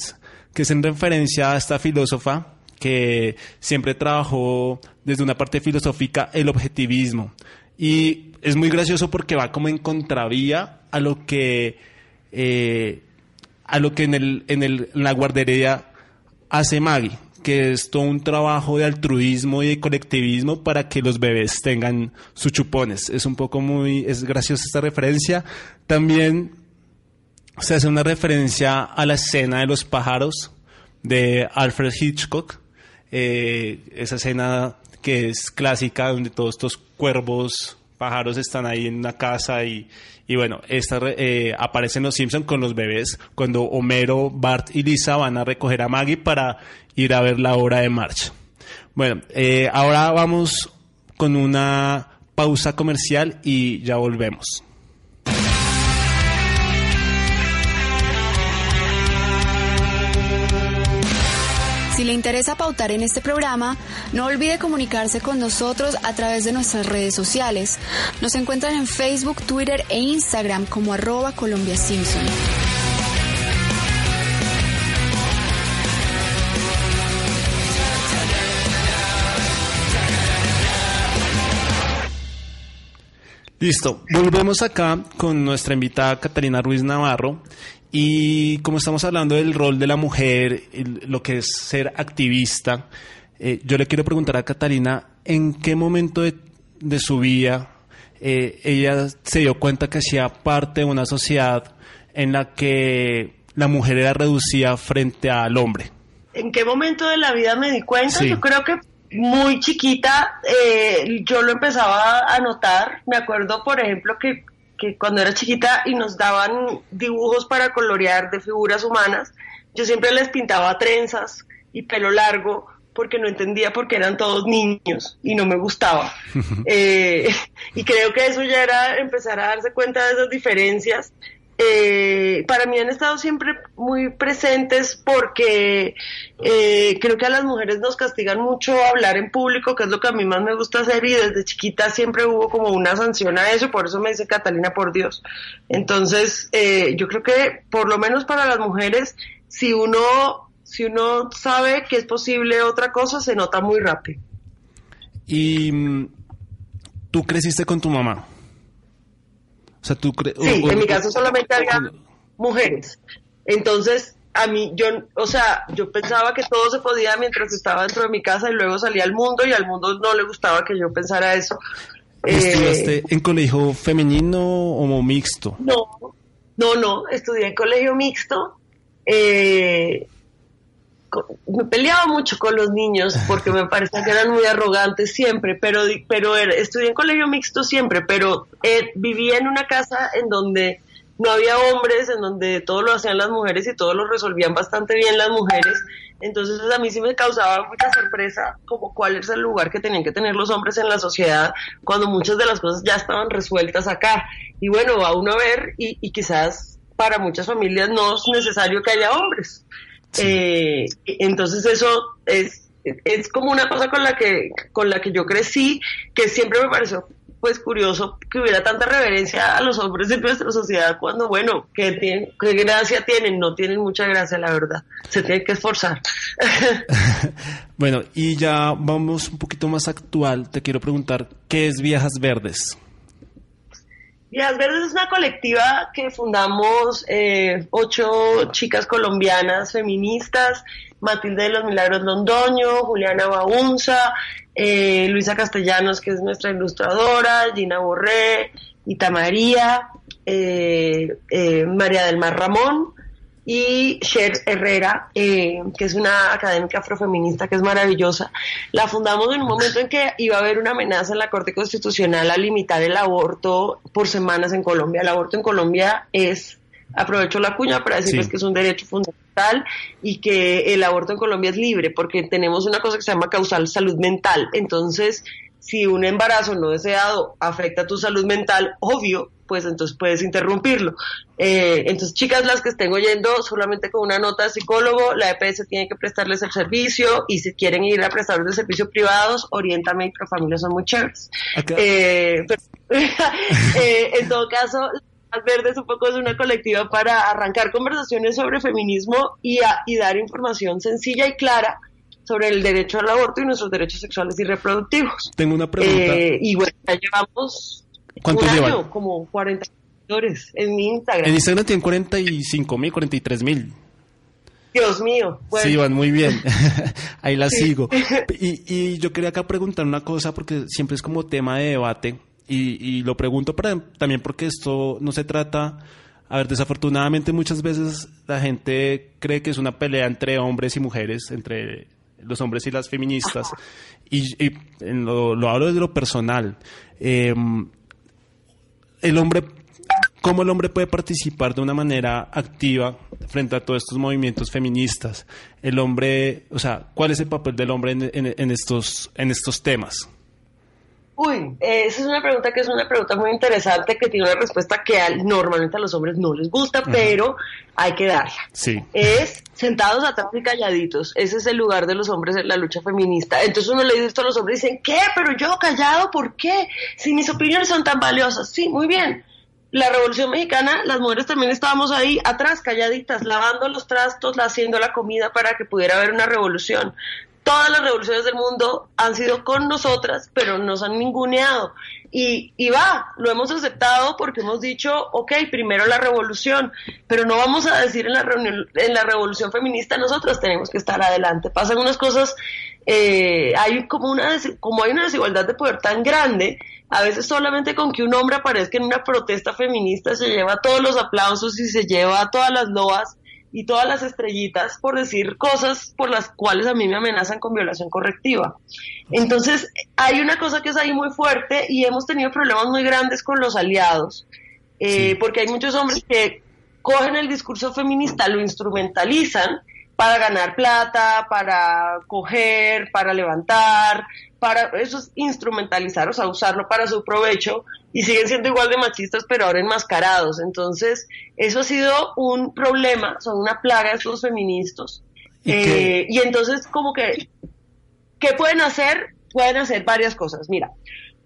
que es en referencia a esta filósofa que siempre trabajó desde una parte filosófica el objetivismo. Y es muy gracioso porque va como en contravía a lo que eh, a lo que en, el, en, el, la guardería hace Maggie, que es todo un trabajo de altruismo y de colectivismo para que los bebés tengan sus chupones. Es un poco muy, es graciosa esta referencia. También se hace una referencia a la escena de los pájaros de Alfred Hitchcock, eh, esa escena que es clásica donde todos estos cuervos pájaros están ahí en una casa y, y bueno, esta eh, aparecen los Simpson con los bebés cuando Homero, Bart y Lisa van a recoger a Maggie para ir a ver la obra de marcha. Bueno, eh, ahora vamos con una pausa comercial y ya volvemos. Le interesa pautar en este programa, no olvide comunicarse con nosotros a través de nuestras redes sociales. Nos encuentran en Facebook, Twitter e Instagram como arroba Colombia Simpson. Listo, volvemos acá con nuestra invitada Catalina Ruiz Navarro y como estamos hablando del rol de la mujer, el- lo que es ser activista, eh, yo le quiero preguntar a Catalina, ¿en qué momento de, de su vida eh, ella se dio cuenta que hacía parte de una sociedad en la que la mujer era reducida frente al hombre? ¿En qué momento de la vida me di cuenta? Sí. Yo creo que muy chiquita eh, yo lo empezaba a notar. Me acuerdo, por ejemplo, que, que cuando era chiquita y nos daban dibujos para colorear de figuras humanas, yo siempre les pintaba trenzas y pelo largo porque no entendía por qué eran todos niños y no me gustaba. Eh, y creo que eso ya era empezar a darse cuenta de esas diferencias. Eh, para mí han estado siempre muy presentes porque eh, creo que a las mujeres nos castigan mucho hablar en público, que es lo que a mí más me gusta hacer y desde chiquita siempre hubo como una sanción a eso, por eso me dice Catalina, por Dios. Entonces, yo creo que por lo menos para las mujeres, si uno si uno sabe que es posible otra cosa, se nota muy rápido. ¿Y mm, tú creciste con tu mamá? O sea, tú Sí, en mi caso solamente había mujeres. Entonces, a mí, yo, o sea, yo pensaba que todo se podía mientras estaba dentro de mi casa y luego salía al mundo y al mundo no le gustaba que yo pensara eso. ¿Estudiaste eh, en colegio femenino o mixto? No, no, no, estudié en colegio mixto. Eh, me peleaba mucho con los niños porque me parecía que eran muy arrogantes siempre, pero, pero estudié en colegio mixto siempre, pero eh, vivía en una casa en donde no había hombres, en donde todo lo hacían las mujeres y todo lo resolvían bastante bien las mujeres. Entonces a mí sí me causaba mucha sorpresa como cuál es el lugar que tenían que tener los hombres en la sociedad cuando muchas de las cosas ya estaban resueltas acá. Y bueno, va uno a ver y, y quizás para muchas familias no es necesario que haya hombres. Eh, entonces eso es, es como una cosa con la que con la que yo crecí, que siempre me pareció pues curioso que hubiera tanta reverencia a los hombres de nuestra sociedad cuando, bueno, ¿qué, qué gracia tienen? No tienen mucha gracia, la verdad. Se tienen que esforzar. bueno, y ya vamos un poquito más actual. Te quiero preguntar, ¿qué es Viejas Verdes? Viejas Verdes es una colectiva que fundamos eh, ocho chicas colombianas feministas, Matilde de los Milagros Londoño, Juliana Baunza, eh, Luisa Castellanos, que es nuestra ilustradora, Gina Borré, Ita María, eh, María del Mar Ramón, y Cher Herrera, eh, que es una académica afrofeminista que es maravillosa. La fundamos en un momento en que iba a haber una amenaza en la Corte Constitucional a limitar el aborto por semanas en Colombia. El aborto en Colombia es, aprovecho la cuña para decirles que es un derecho fundamental y que el aborto en Colombia es libre porque tenemos una cosa que se llama causal salud mental. Entonces, si un embarazo no deseado afecta tu salud mental, obvio, pues entonces puedes interrumpirlo. Eh, entonces, chicas, las que estén oyendo, solamente con una nota de psicólogo, la EPS tiene que prestarles el servicio y si quieren ir a prestadores de servicio privados, Oriéntame y Profamilia son muy chéveres. Eh, eh, en todo caso, Verdes un poco es una colectiva para arrancar conversaciones sobre feminismo y, y dar información sencilla y clara sobre el derecho al aborto y nuestros derechos sexuales y reproductivos. Tengo una pregunta. y bueno, ya llevamos ¿Cuántos un año, Como 40 seguidores en mi Instagram. En Instagram tienen 45 mil, 43 mil. Dios mío. Sí, van muy bien. Ahí la sigo. Y, y, yo quería acá preguntar una cosa porque siempre es como tema de debate y, y lo pregunto para, también porque esto no se trata... A ver, desafortunadamente muchas veces la gente cree que es una pelea entre hombres y mujeres, entre los hombres y las feministas. Y, y lo, lo, hablo desde lo personal. Eh, el hombre, cómo el hombre puede participar de una manera activa frente a todos estos movimientos feministas. El hombre, o sea, ¿cuál es el papel del hombre en, estos, en estos temas? Uy, esa es una pregunta que es una pregunta muy interesante que tiene una respuesta que normalmente a los hombres no les gusta, pero hay que darla. Sí. Es sentados atrás y calladitos. Ese es el lugar de los hombres en la lucha feminista. Entonces uno le dice esto a los hombres y dicen, ¿qué? Pero yo callado, ¿por qué? Si mis opiniones son tan valiosas. Sí, muy bien. La Revolución Mexicana, las mujeres también estábamos ahí atrás, calladitas, lavando los trastos, haciendo la comida para que pudiera haber una revolución todas las revoluciones del mundo han sido con nosotras, pero nos han ninguneado. Y, y, va, lo hemos aceptado porque hemos dicho, ok, primero la revolución, pero no vamos a decir en la, reunión, en la revolución feminista nosotras tenemos que estar adelante. Pasan unas cosas, eh, hay como una, como hay una desigualdad de poder tan grande, a veces solamente con que un hombre aparezca en una protesta feminista se lleva todos los aplausos y se lleva todas las loas y todas las estrellitas por decir cosas por las cuales a mí me amenazan con violación correctiva. Entonces, hay una cosa que es ahí muy fuerte y hemos tenido problemas muy grandes con los aliados, eh, porque hay muchos hombres que cogen el discurso feminista, lo instrumentalizan para ganar plata, para coger, para levantar, para eso es instrumentalizar, o sea, usarlo para su provecho y siguen siendo igual de machistas, pero ahora enmascarados. Entonces, eso ha sido un problema, son una plaga estos feministas. ¿Y, eh, y entonces, como que, ¿qué pueden hacer? Pueden hacer varias cosas. Mira,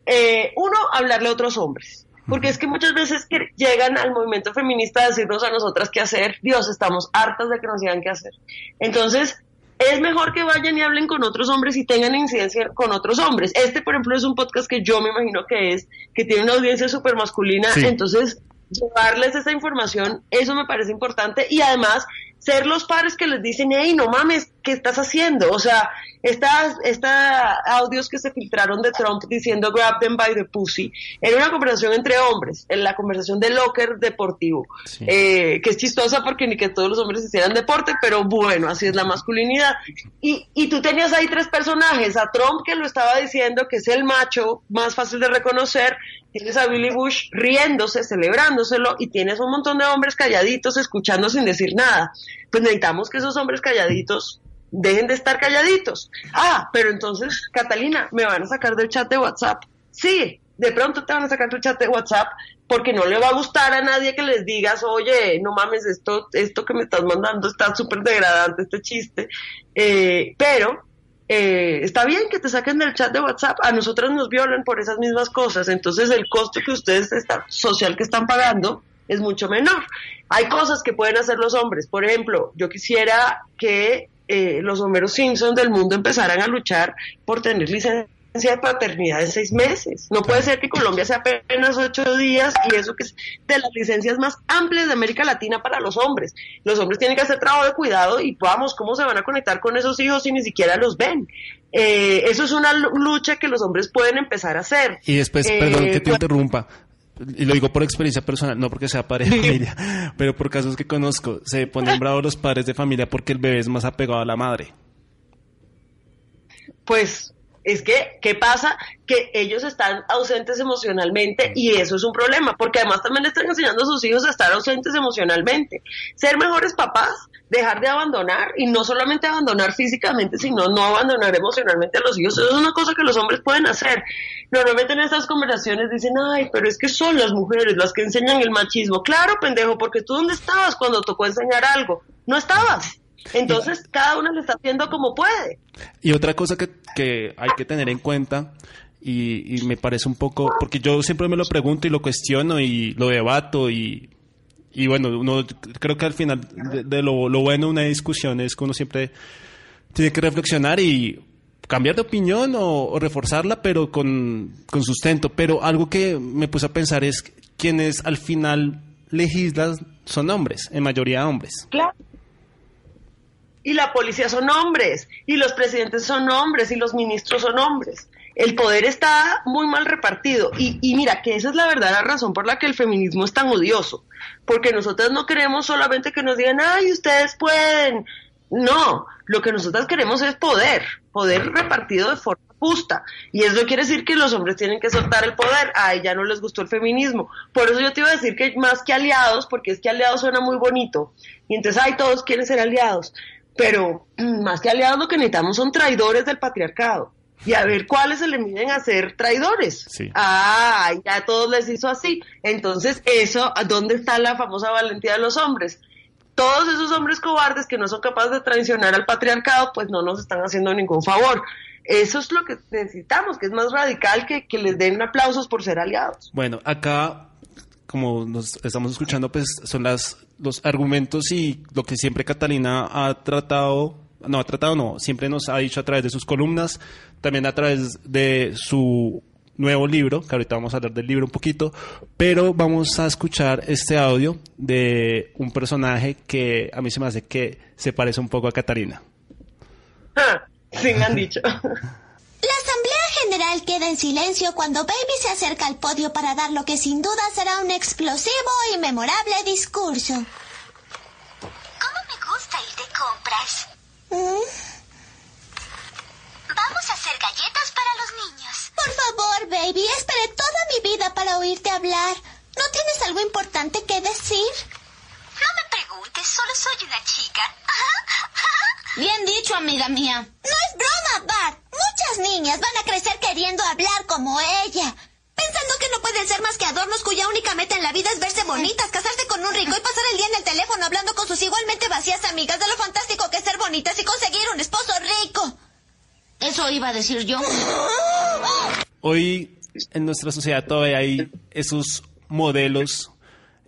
eh, uno, hablarle a otros hombres. Porque es que muchas veces que llegan al movimiento feminista a decirnos a nosotras qué hacer, Dios, estamos hartas de que nos digan qué hacer. Entonces, es mejor que vayan y hablen con otros hombres y tengan incidencia con otros hombres. Este, por ejemplo, es un podcast que yo me imagino que es, que tiene una audiencia súper masculina, entonces llevarles esa información, eso me parece importante. Y además ser los padres que les dicen, hey, no mames, ¿qué estás haciendo? O sea, estas, estas audios que se filtraron de Trump diciendo grab them by the pussy, era una conversación entre hombres, en la conversación de locker deportivo, eh, que es chistosa porque ni que todos los hombres hicieran deporte, pero bueno, así es la masculinidad. Y, y tú tenías ahí tres personajes, a Trump que lo estaba diciendo, que es el macho más fácil de reconocer, tienes a Billy Bush riéndose, celebrándoselo, y tienes un montón de hombres calladitos escuchando sin decir nada pues necesitamos que esos hombres calladitos dejen de estar calladitos. Ah, pero entonces, Catalina, me van a sacar del chat de WhatsApp. Sí, de pronto te van a sacar tu chat de WhatsApp porque no le va a gustar a nadie que les digas, oye, no mames, esto, esto que me estás mandando está súper degradante, este chiste. Eh, pero eh, está bien que te saquen del chat de WhatsApp, a nosotros nos violan por esas mismas cosas, entonces el costo que ustedes están, social que están pagando es mucho menor. Hay cosas que pueden hacer los hombres. Por ejemplo, yo quisiera que eh, los Homeros Simpson del mundo empezaran a luchar por tener licencia de paternidad de seis meses. No puede ser que Colombia sea apenas ocho días y eso que es de las licencias más amplias de América Latina para los hombres. Los hombres tienen que hacer trabajo de cuidado y vamos, ¿cómo se van a conectar con esos hijos si ni siquiera los ven? Eh, eso es una lucha que los hombres pueden empezar a hacer. Y después, perdón que te pues interrumpa, y lo digo por experiencia personal, no porque sea padre de familia, pero por casos que conozco, se ponen bravos los padres de familia porque el bebé es más apegado a la madre. Pues es que, ¿qué pasa? Que ellos están ausentes emocionalmente y eso es un problema, porque además también le están enseñando a sus hijos a estar ausentes emocionalmente. Ser mejores papás, dejar de abandonar y no solamente abandonar físicamente, sino no abandonar emocionalmente a los hijos. Eso es una cosa que los hombres pueden hacer. Normalmente en estas conversaciones dicen, ay, pero es que son las mujeres las que enseñan el machismo. Claro, pendejo, porque tú dónde estabas cuando tocó enseñar algo? No estabas. Entonces, cada uno lo está haciendo como puede. Y otra cosa que, que hay que tener en cuenta, y, me parece un poco, porque yo siempre me lo pregunto y lo cuestiono y lo debato y, y bueno, uno, creo que al final de, lo, bueno de una discusión es que uno siempre tiene que reflexionar y cambiar de opinión o, reforzarla, pero con, con, sustento. Pero algo que me puse a pensar es quienes al final legislan son hombres, en mayoría hombres. Claro y la policía son hombres, y los presidentes son hombres, y los ministros son hombres. El poder está muy mal repartido. Y, y mira, que esa es la verdadera razón por la que el feminismo es tan odioso. Porque nosotros no queremos solamente que nos digan, ay, ustedes pueden. No, lo que nosotros queremos es poder, poder repartido de forma justa. Y eso quiere decir que los hombres tienen que soltar el poder. A ella no les gustó el feminismo. Por eso yo te iba a decir que más que aliados, porque es que aliados suena muy bonito. Y entonces, ay, todos quieren ser aliados pero mm, más que aliados lo que necesitamos son traidores del patriarcado. Y a ver cuáles se le miden a ser traidores. Ah, ya todos les hizo así. Entonces, eso, ¿dónde está la famosa valentía de los hombres? Todos esos hombres cobardes que no son capaces de traicionar al patriarcado, pues no nos están haciendo ningún favor. Eso es lo que necesitamos, que es más radical que, que les den aplausos por ser aliados. Bueno, acá como nos estamos escuchando, pues son las, los argumentos y lo que siempre Catalina ha tratado, no ha tratado, no, siempre nos ha dicho a través de sus columnas, también a través de su nuevo libro, que ahorita vamos a hablar del libro un poquito, pero vamos a escuchar este audio de un personaje que a mí se me hace que se parece un poco a Catalina. Ah, sí, me han dicho. La Asamblea General queda en silencio cuando Baby se acerca al podio para dar lo que sin duda será un explosivo y memorable discurso. ¿Cómo me para oírte hablar. ¿No tienes algo importante que decir? No me preguntes, solo soy una chica. Bien dicho, amiga mía. No es broma, Bart. Muchas niñas van a crecer queriendo hablar como ella. Pensando que no pueden ser más que adornos cuya única meta en la vida es verse bonitas, casarse con un rico y pasar el día en el teléfono hablando con sus igualmente vacías amigas de lo fantástico que es ser bonitas y conseguir un esposo rico. Eso iba a decir yo. Hoy en nuestra sociedad todavía hay esos modelos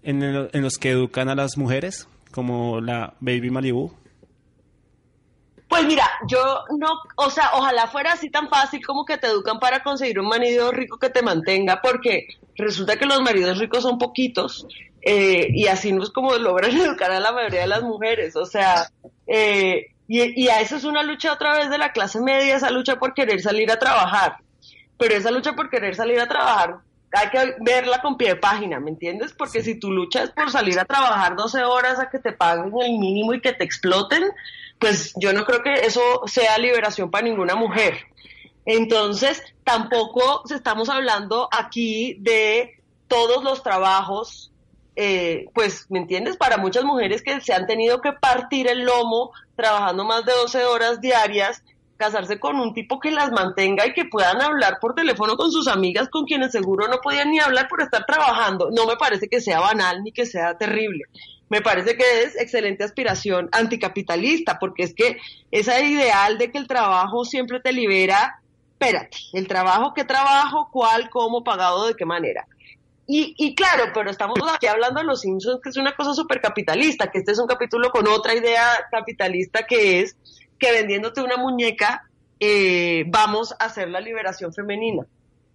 en, los que educan a las mujeres, como la Baby Malibu. Pues mira, yo no, o sea, ojalá fuera así tan fácil como que te educan para conseguir un marido rico que te mantenga, porque resulta que los maridos ricos son poquitos eh, y así no es como logran educar a la mayoría de las mujeres, o sea, eh, y, y a eso es una lucha otra vez de la clase media, esa lucha por querer salir a trabajar, pero esa lucha por querer salir a trabajar hay que verla con pie de página, ¿me entiendes? Porque si tu lucha es por salir a trabajar 12 horas a que te paguen el mínimo y que te exploten, pues yo no creo que eso sea liberación para ninguna mujer. Entonces, tampoco estamos hablando aquí de todos los trabajos, eh, pues, ¿me entiendes? Para muchas mujeres que se han tenido que partir el lomo trabajando más de 12 horas diarias, casarse con un tipo que las mantenga y que puedan hablar por teléfono con sus amigas con quienes seguro no podían ni hablar por estar trabajando. No me parece que sea banal ni que sea terrible. Me parece que es excelente aspiración anticapitalista, porque es que ese ideal de que el trabajo siempre te libera, espérate, el trabajo, qué trabajo, cuál, cómo, pagado, de qué manera. Y, y claro, pero estamos aquí hablando de los Simpsons, que es una cosa súper capitalista, que este es un capítulo con otra idea capitalista que es que vendiéndote una muñeca eh, vamos a hacer la liberación femenina.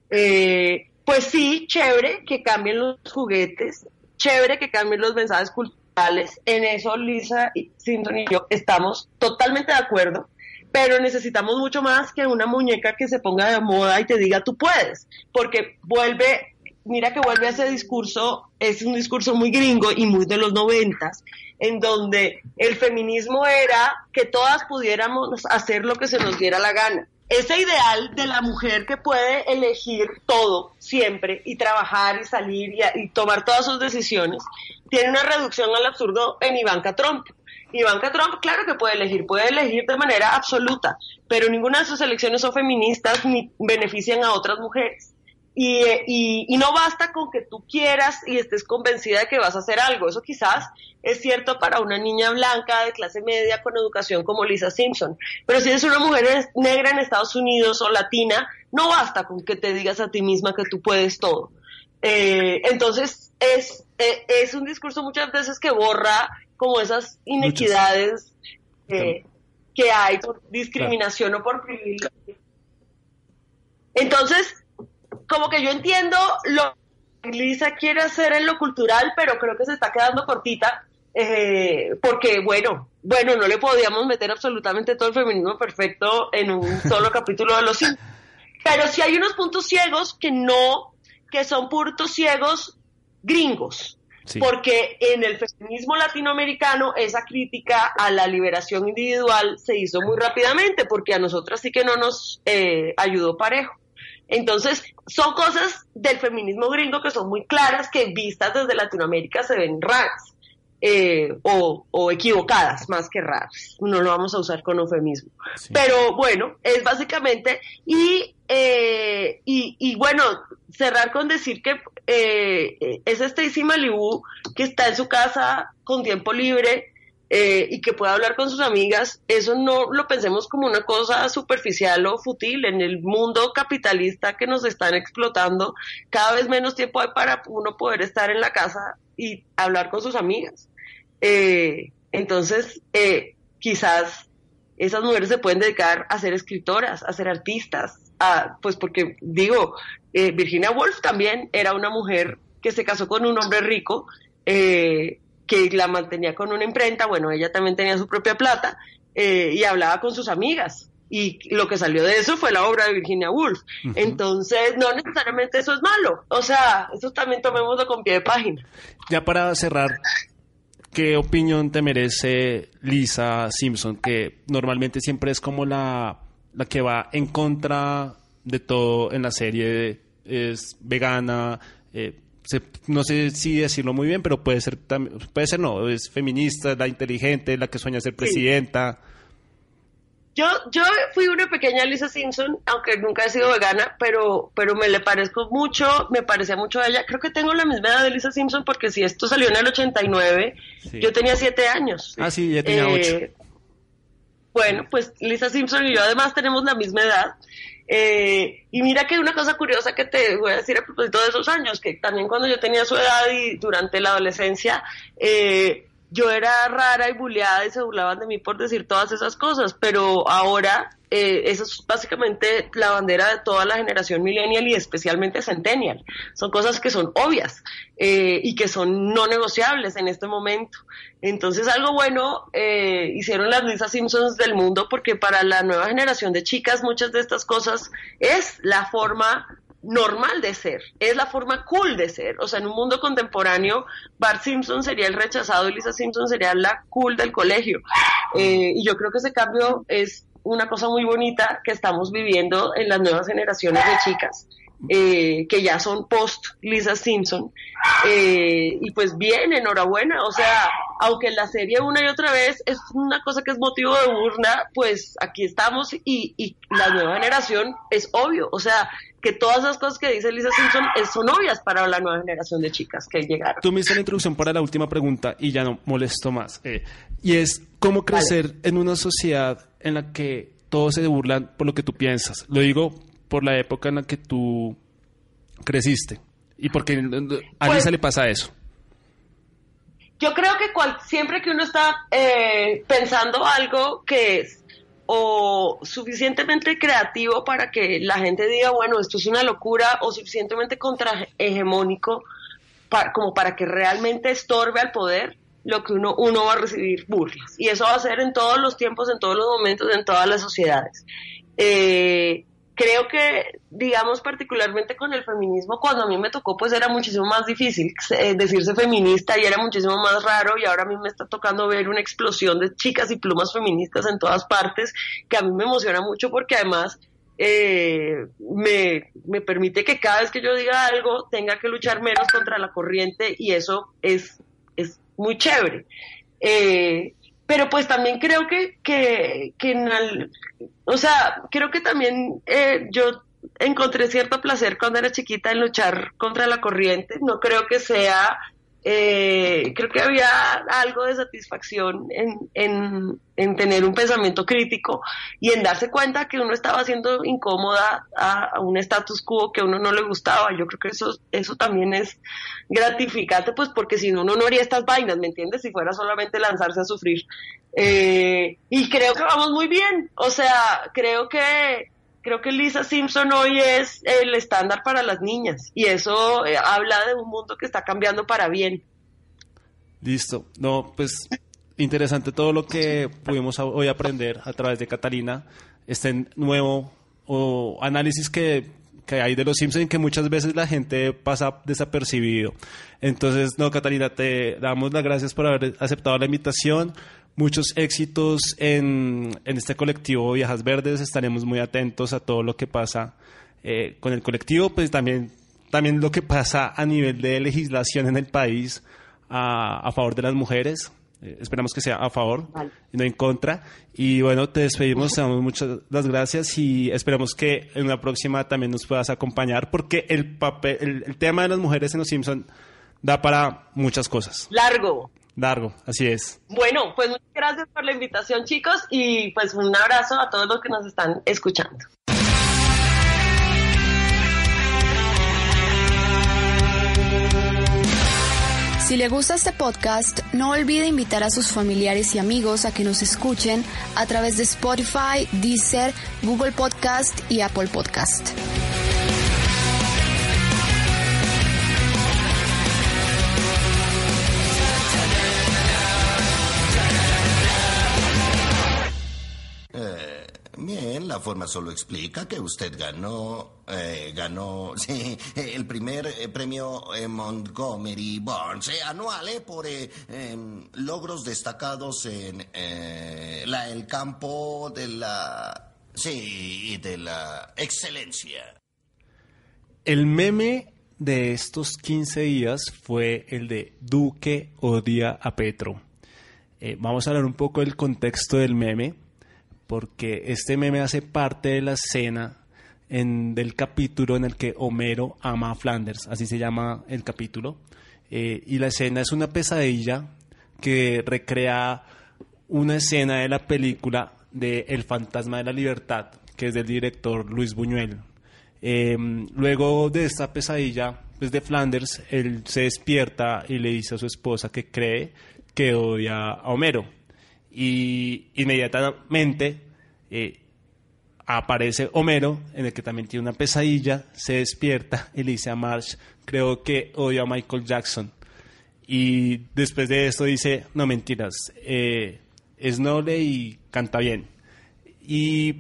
Eh, pues sí, chévere que cambien los juguetes, chévere que cambien los mensajes culturales. En eso Lisa y Simpson y yo estamos totalmente de acuerdo, pero necesitamos mucho más que una muñeca que se ponga de moda y te diga tú puedes, porque vuelve, mira que vuelve a ese discurso, es un discurso muy gringo y muy de los noventas, en donde el feminismo era que todas pudiéramos hacer lo que se nos diera la gana. Ese ideal de la mujer que puede elegir todo siempre y trabajar y salir y, y tomar todas sus decisiones tiene una reducción al absurdo en Ivanka Trump. Ivanka Trump, claro que puede elegir, puede elegir de manera absoluta, pero ninguna de sus elecciones son feministas ni benefician a otras mujeres. Y, y, y, no basta con que tú quieras y estés convencida de que vas a hacer algo. Eso quizás es cierto para una niña blanca de clase media con educación como Lisa Simpson. Pero si eres una mujer negra en Estados Unidos o latina, no basta con que te digas a ti misma que tú puedes todo. Eh, entonces, es, eh, es un discurso muchas veces que borra como esas inequidades eh, que hay por discriminación claro. o por privilegio. Entonces, como que yo entiendo lo que Lisa quiere hacer en lo cultural, pero creo que se está quedando cortita, eh, porque bueno, bueno, no le podíamos meter absolutamente todo el feminismo perfecto en un solo capítulo de los cinco. Pero sí hay unos puntos ciegos que no, que son puntos ciegos gringos. Sí. Porque en el feminismo latinoamericano esa crítica a la liberación individual se hizo muy rápidamente, porque a nosotras sí que no nos eh, ayudó parejo. Entonces, son cosas del feminismo gringo que son muy claras, que vistas desde Latinoamérica se ven raras eh, o, o, equivocadas más que raras. No lo vamos a usar con eufemismo. Sí. Pero bueno, es básicamente, y, eh, y, y, bueno, cerrar con decir que eh, es Stacy Malibu que está en su casa con tiempo libre, eh, y que pueda hablar con sus amigas, eso no lo pensemos como una cosa superficial o fútil. En el mundo capitalista que nos están explotando, cada vez menos tiempo hay para uno poder estar en la casa y hablar con sus amigas. Eh, entonces, eh, quizás esas mujeres se pueden dedicar a ser escritoras, a ser artistas, pues porque digo, Virginia Woolf también era una mujer que se casó con un hombre rico, eh, que la mantenía con una imprenta, bueno, ella también tenía su propia plata eh, y hablaba con sus amigas. Y lo que salió de eso fue la obra de Virginia Woolf. Uh -huh. Entonces, no necesariamente eso es malo. O sea, eso también tomémoslo con pie de página. Ya para cerrar, ¿qué opinión te merece Lisa Simpson? Que normalmente siempre es como la, la que va en contra de todo en la serie. Es vegana, eh, se- no sé si decirlo muy bien, pero puede ser, puede ser no, es feminista, es la inteligente, la que sueña ser presidenta. Yo, yo fui una pequeña Lisa Simpson, aunque nunca he sido vegana, pero, pero me le parezco mucho, me parecía mucho a ella. Creo que tengo la misma edad de Lisa Simpson porque si esto salió en el 89, Sí. yo tenía siete años. Ah, sí, ya tenía Eh, ocho. Bueno, pues Lisa Simpson y yo además tenemos la misma edad. Eh, y mira que una cosa curiosa que te voy a decir a propósito de esos años, que también cuando yo tenía su edad y durante la adolescencia, eh, yo era rara y bulleada y se burlaban de mí por decir todas esas cosas, pero ahora eh, eso es básicamente la bandera de toda la generación millennial y especialmente centennial. Son cosas que son obvias eh, y que son no negociables en este momento. Entonces algo bueno eh, hicieron las Lisa Simpsons del mundo porque para la nueva generación de chicas muchas de estas cosas es la forma normal de ser, es la forma cool de ser. O sea, en un mundo contemporáneo, Bart Simpson sería el rechazado y Lisa Simpson sería la cool del colegio. Eh, y yo creo que ese cambio es una cosa muy bonita que estamos viviendo en las nuevas generaciones de chicas. eh, que ya son post Lisa Simpson eh, y pues bien, enhorabuena, o sea, aunque la serie una y otra vez es una cosa que es motivo de burla, pues aquí estamos y, y la nueva generación es obvio, o sea, que todas esas cosas que dice Lisa Simpson es- son obvias para la nueva generación de chicas que llegaron. Tú me hiciste la introducción para la última pregunta y ya no molesto más. eh, y es, ¿cómo crecer en una sociedad en la que todos se burlan por lo que tú piensas? Lo digo por la época en la que tú creciste. Y porque a Pues- Lisa le pasa eso. Yo creo que cual- siempre que uno está eh, pensando algo que es o suficientemente creativo para que la gente diga, bueno, esto es una locura, o suficientemente contrahegemónico como para que realmente estorbe al poder, lo que uno, uno va a recibir burlas. Y eso va a ser en todos los tiempos, en todos los momentos, en todas las sociedades. Eh, creo que, digamos, particularmente con el feminismo, cuando a mí me tocó, pues era muchísimo más difícil eh, decirse feminista y era muchísimo más raro y ahora a mí me está tocando ver una explosión de chicas y plumas feministas en todas partes, que a mí me emociona mucho porque además eh, me, me permite que cada vez que yo diga algo tenga que luchar menos contra la corriente y eso es, es muy chévere. Eh, pero pues también creo que, que, que en al- o sea, creo que también eh, yo encontré cierto placer cuando era chiquita en luchar contra la corriente. No creo que sea, eh, creo que había algo de satisfacción en, en, en tener un pensamiento crítico y en darse cuenta que uno estaba siendo incómoda a, a un status quo que a uno no le gustaba. Yo creo que eso, eso también es gratificante, pues porque si no, uno no haría estas vainas, ¿me entiendes? Si fuera solamente lanzarse a sufrir. Eh, y creo que vamos muy bien. O sea, creo que creo que Lisa Simpson hoy es el estándar para las niñas y eso eh, habla de un mundo que está cambiando para bien. Listo. No, pues interesante todo lo que pudimos hoy aprender a través de Catalina. Este nuevo o análisis que, que hay de los Simpsons que muchas veces la gente pasa desapercibido. Entonces, no, Catalina, te damos las gracias por haber aceptado la invitación. Muchos éxitos en, en este colectivo Viejas Verdes. Estaremos muy atentos a todo lo que pasa eh, con el colectivo, pues también, también lo que pasa a nivel de legislación en el país a, a favor de las mujeres. Eh, esperamos que sea a favor y no en contra. Y bueno, te despedimos, te damos muchas las gracias y esperamos que en una próxima también nos puedas acompañar porque el, papel, el, el tema de las mujeres en Los Simpson da para muchas cosas. Largo. Largo, así es. Bueno, pues muchas gracias por la invitación, chicos, y pues un abrazo a todos los que nos están escuchando. Si le gusta este podcast, no olvide invitar a sus familiares y amigos a que nos escuchen a través de Spotify, Deezer, Google Podcast y Apple Podcast. Bien, la forma solo explica que usted ganó, eh, ganó, el primer eh, premio eh, Montgomery Burns anual por em, logros destacados en el campo de la, sí, de la excelencia. El meme de estos 15 días fue el de Duque odia a Petro. Vamos a hablar un poco del contexto del meme, porque este meme hace parte de la escena en, del capítulo en el que Homero ama a Flanders, así se llama el capítulo. Eh, y la escena es una pesadilla que recrea una escena de la película de El fantasma de la libertad, que es del director Luis Buñuel. Eh, luego de esta pesadilla pues, de Flanders, él se despierta y le dice a su esposa que cree que odia a Homero. Y inmediatamente eh, aparece Homero, en el que también tiene una pesadilla, se despierta y le dice a Marsh, creo que odio a Michael Jackson. Y después de esto dice, no mentiras, eh, es noble y canta bien. Y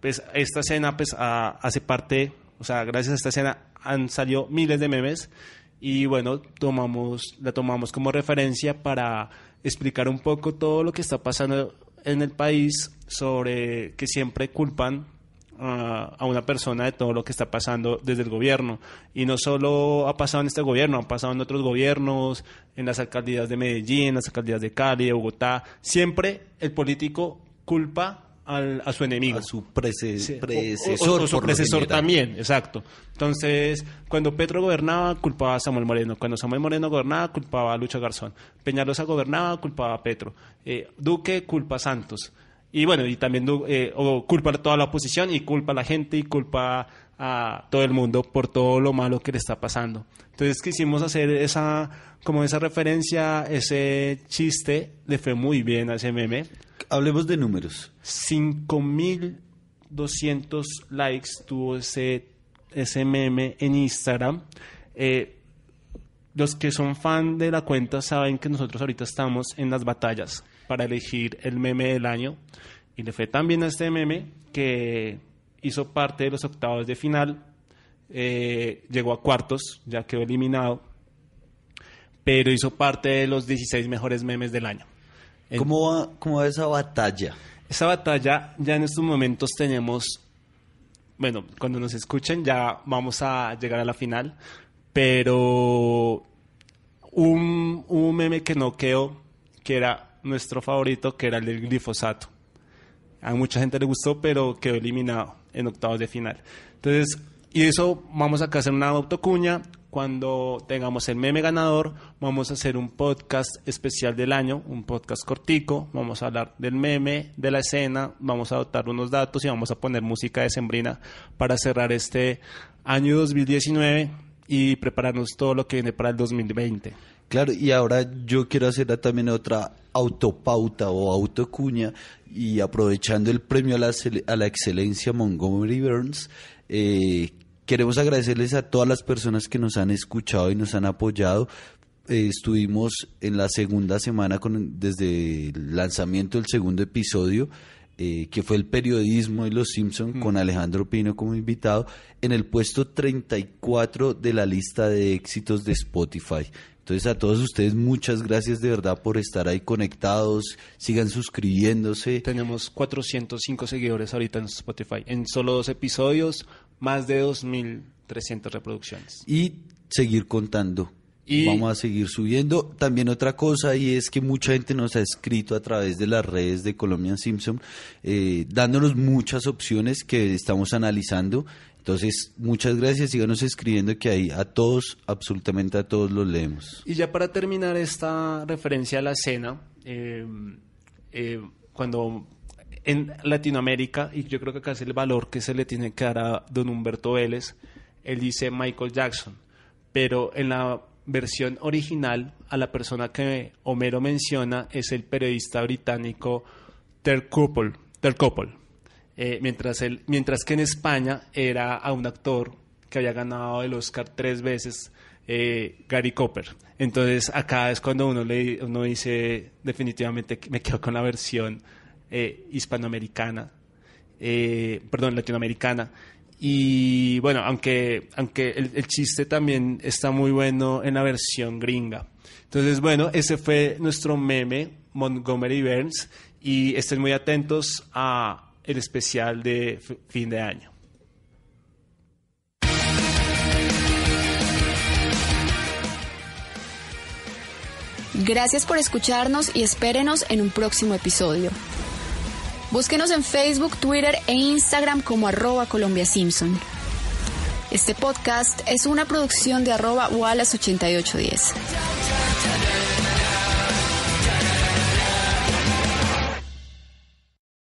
pues esta escena pues hace parte, o sea, gracias a esta escena han salido miles de memes y bueno, tomamos, la tomamos como referencia para explicar un poco todo lo que está pasando en el país sobre que siempre culpan a una persona de todo lo que está pasando desde el gobierno. Y no solo ha pasado en este gobierno, ha pasado en otros gobiernos, en las alcaldías de Medellín, en las alcaldías de Cali, de Bogotá. Siempre el político culpa a su enemigo. A su predecesor. O, su predecesor también, exacto. Entonces, cuando Petro gobernaba, culpaba a Samuel Moreno. Cuando Samuel Moreno gobernaba, culpaba a Lucha Garzón. Peñalosa gobernaba, culpaba a Petro. Eh, Duque culpa a Santos. Y bueno, y también eh, o culpa a toda la oposición y culpa a la gente y culpa a todo el mundo por todo lo malo que le está pasando. Entonces quisimos hacer esa, como esa referencia, ese chiste, le fue muy bien a ese meme. Hablemos de números. 5.200 likes tuvo ese, ese meme en Instagram. Eh, los que son fan de la cuenta saben que nosotros ahorita estamos en las batallas para elegir el meme del año. Y le fue tan bien a este meme que hizo parte de los octavos de final. Eh, llegó a cuartos, ya quedó eliminado. Pero hizo parte de los 16 mejores memes del año. ¿Cómo va, ¿Cómo va esa batalla? Esa batalla ya en estos momentos tenemos, bueno, cuando nos escuchen ya vamos a llegar a la final, pero un, un meme que no quedó, que era nuestro favorito, que era el del glifosato. A mucha gente le gustó, pero quedó eliminado en octavos de final. Entonces, y eso vamos a hacer una autocuña. Cuando tengamos el meme ganador, vamos a hacer un podcast especial del año, un podcast cortico. Vamos a hablar del meme, de la escena, vamos a adoptar unos datos y vamos a poner música de sembrina para cerrar este año 2019 y prepararnos todo lo que viene para el 2020. Claro, y ahora yo quiero hacer también otra autopauta o autocuña y aprovechando el premio a la, a la excelencia Montgomery Burns, eh, queremos agradecerles a todas las personas que nos han escuchado y nos han apoyado. Eh, estuvimos en la segunda semana con, desde el lanzamiento del segundo episodio. Eh, que fue el periodismo de Los Simpson mm. con Alejandro Pino como invitado, en el puesto 34 de la lista de éxitos de Spotify. Entonces a todos ustedes muchas gracias de verdad por estar ahí conectados, sigan suscribiéndose. Tenemos 405 seguidores ahorita en Spotify, en solo dos episodios, más de 2.300 reproducciones. Y seguir contando. Y Vamos a seguir subiendo. También otra cosa y es que mucha gente nos ha escrito a través de las redes de Colombian Simpson, eh, dándonos muchas opciones que estamos analizando entonces, muchas gracias, síganos escribiendo que ahí a todos, absolutamente a todos los leemos. Y ya para terminar esta referencia a la cena, eh, eh, cuando en Latinoamérica, y yo creo que acá es el valor que se le tiene que dar a don Humberto Vélez, él dice Michael Jackson, pero en la versión original, a la persona que Homero menciona es el periodista británico Ter Couple. Ter Couple. Eh, mientras, mientras que en España era a un actor que había ganado el Oscar tres veces, eh, Gary Cooper. Entonces acá es cuando uno, le, uno dice definitivamente me quedo con la versión eh, hispanoamericana, eh, perdón, latinoamericana. Y bueno, aunque, aunque el, el, chiste también está muy bueno en la versión gringa. Entonces, bueno, ese fue nuestro meme, Montgomery Burns, y estén muy atentos a el especial de fin de año. Gracias por escucharnos y espérenos en un próximo episodio. Búsquenos en Facebook, Twitter e Instagram como arroba Colombia Simpson. Este podcast es una producción de arroba Wallace8810.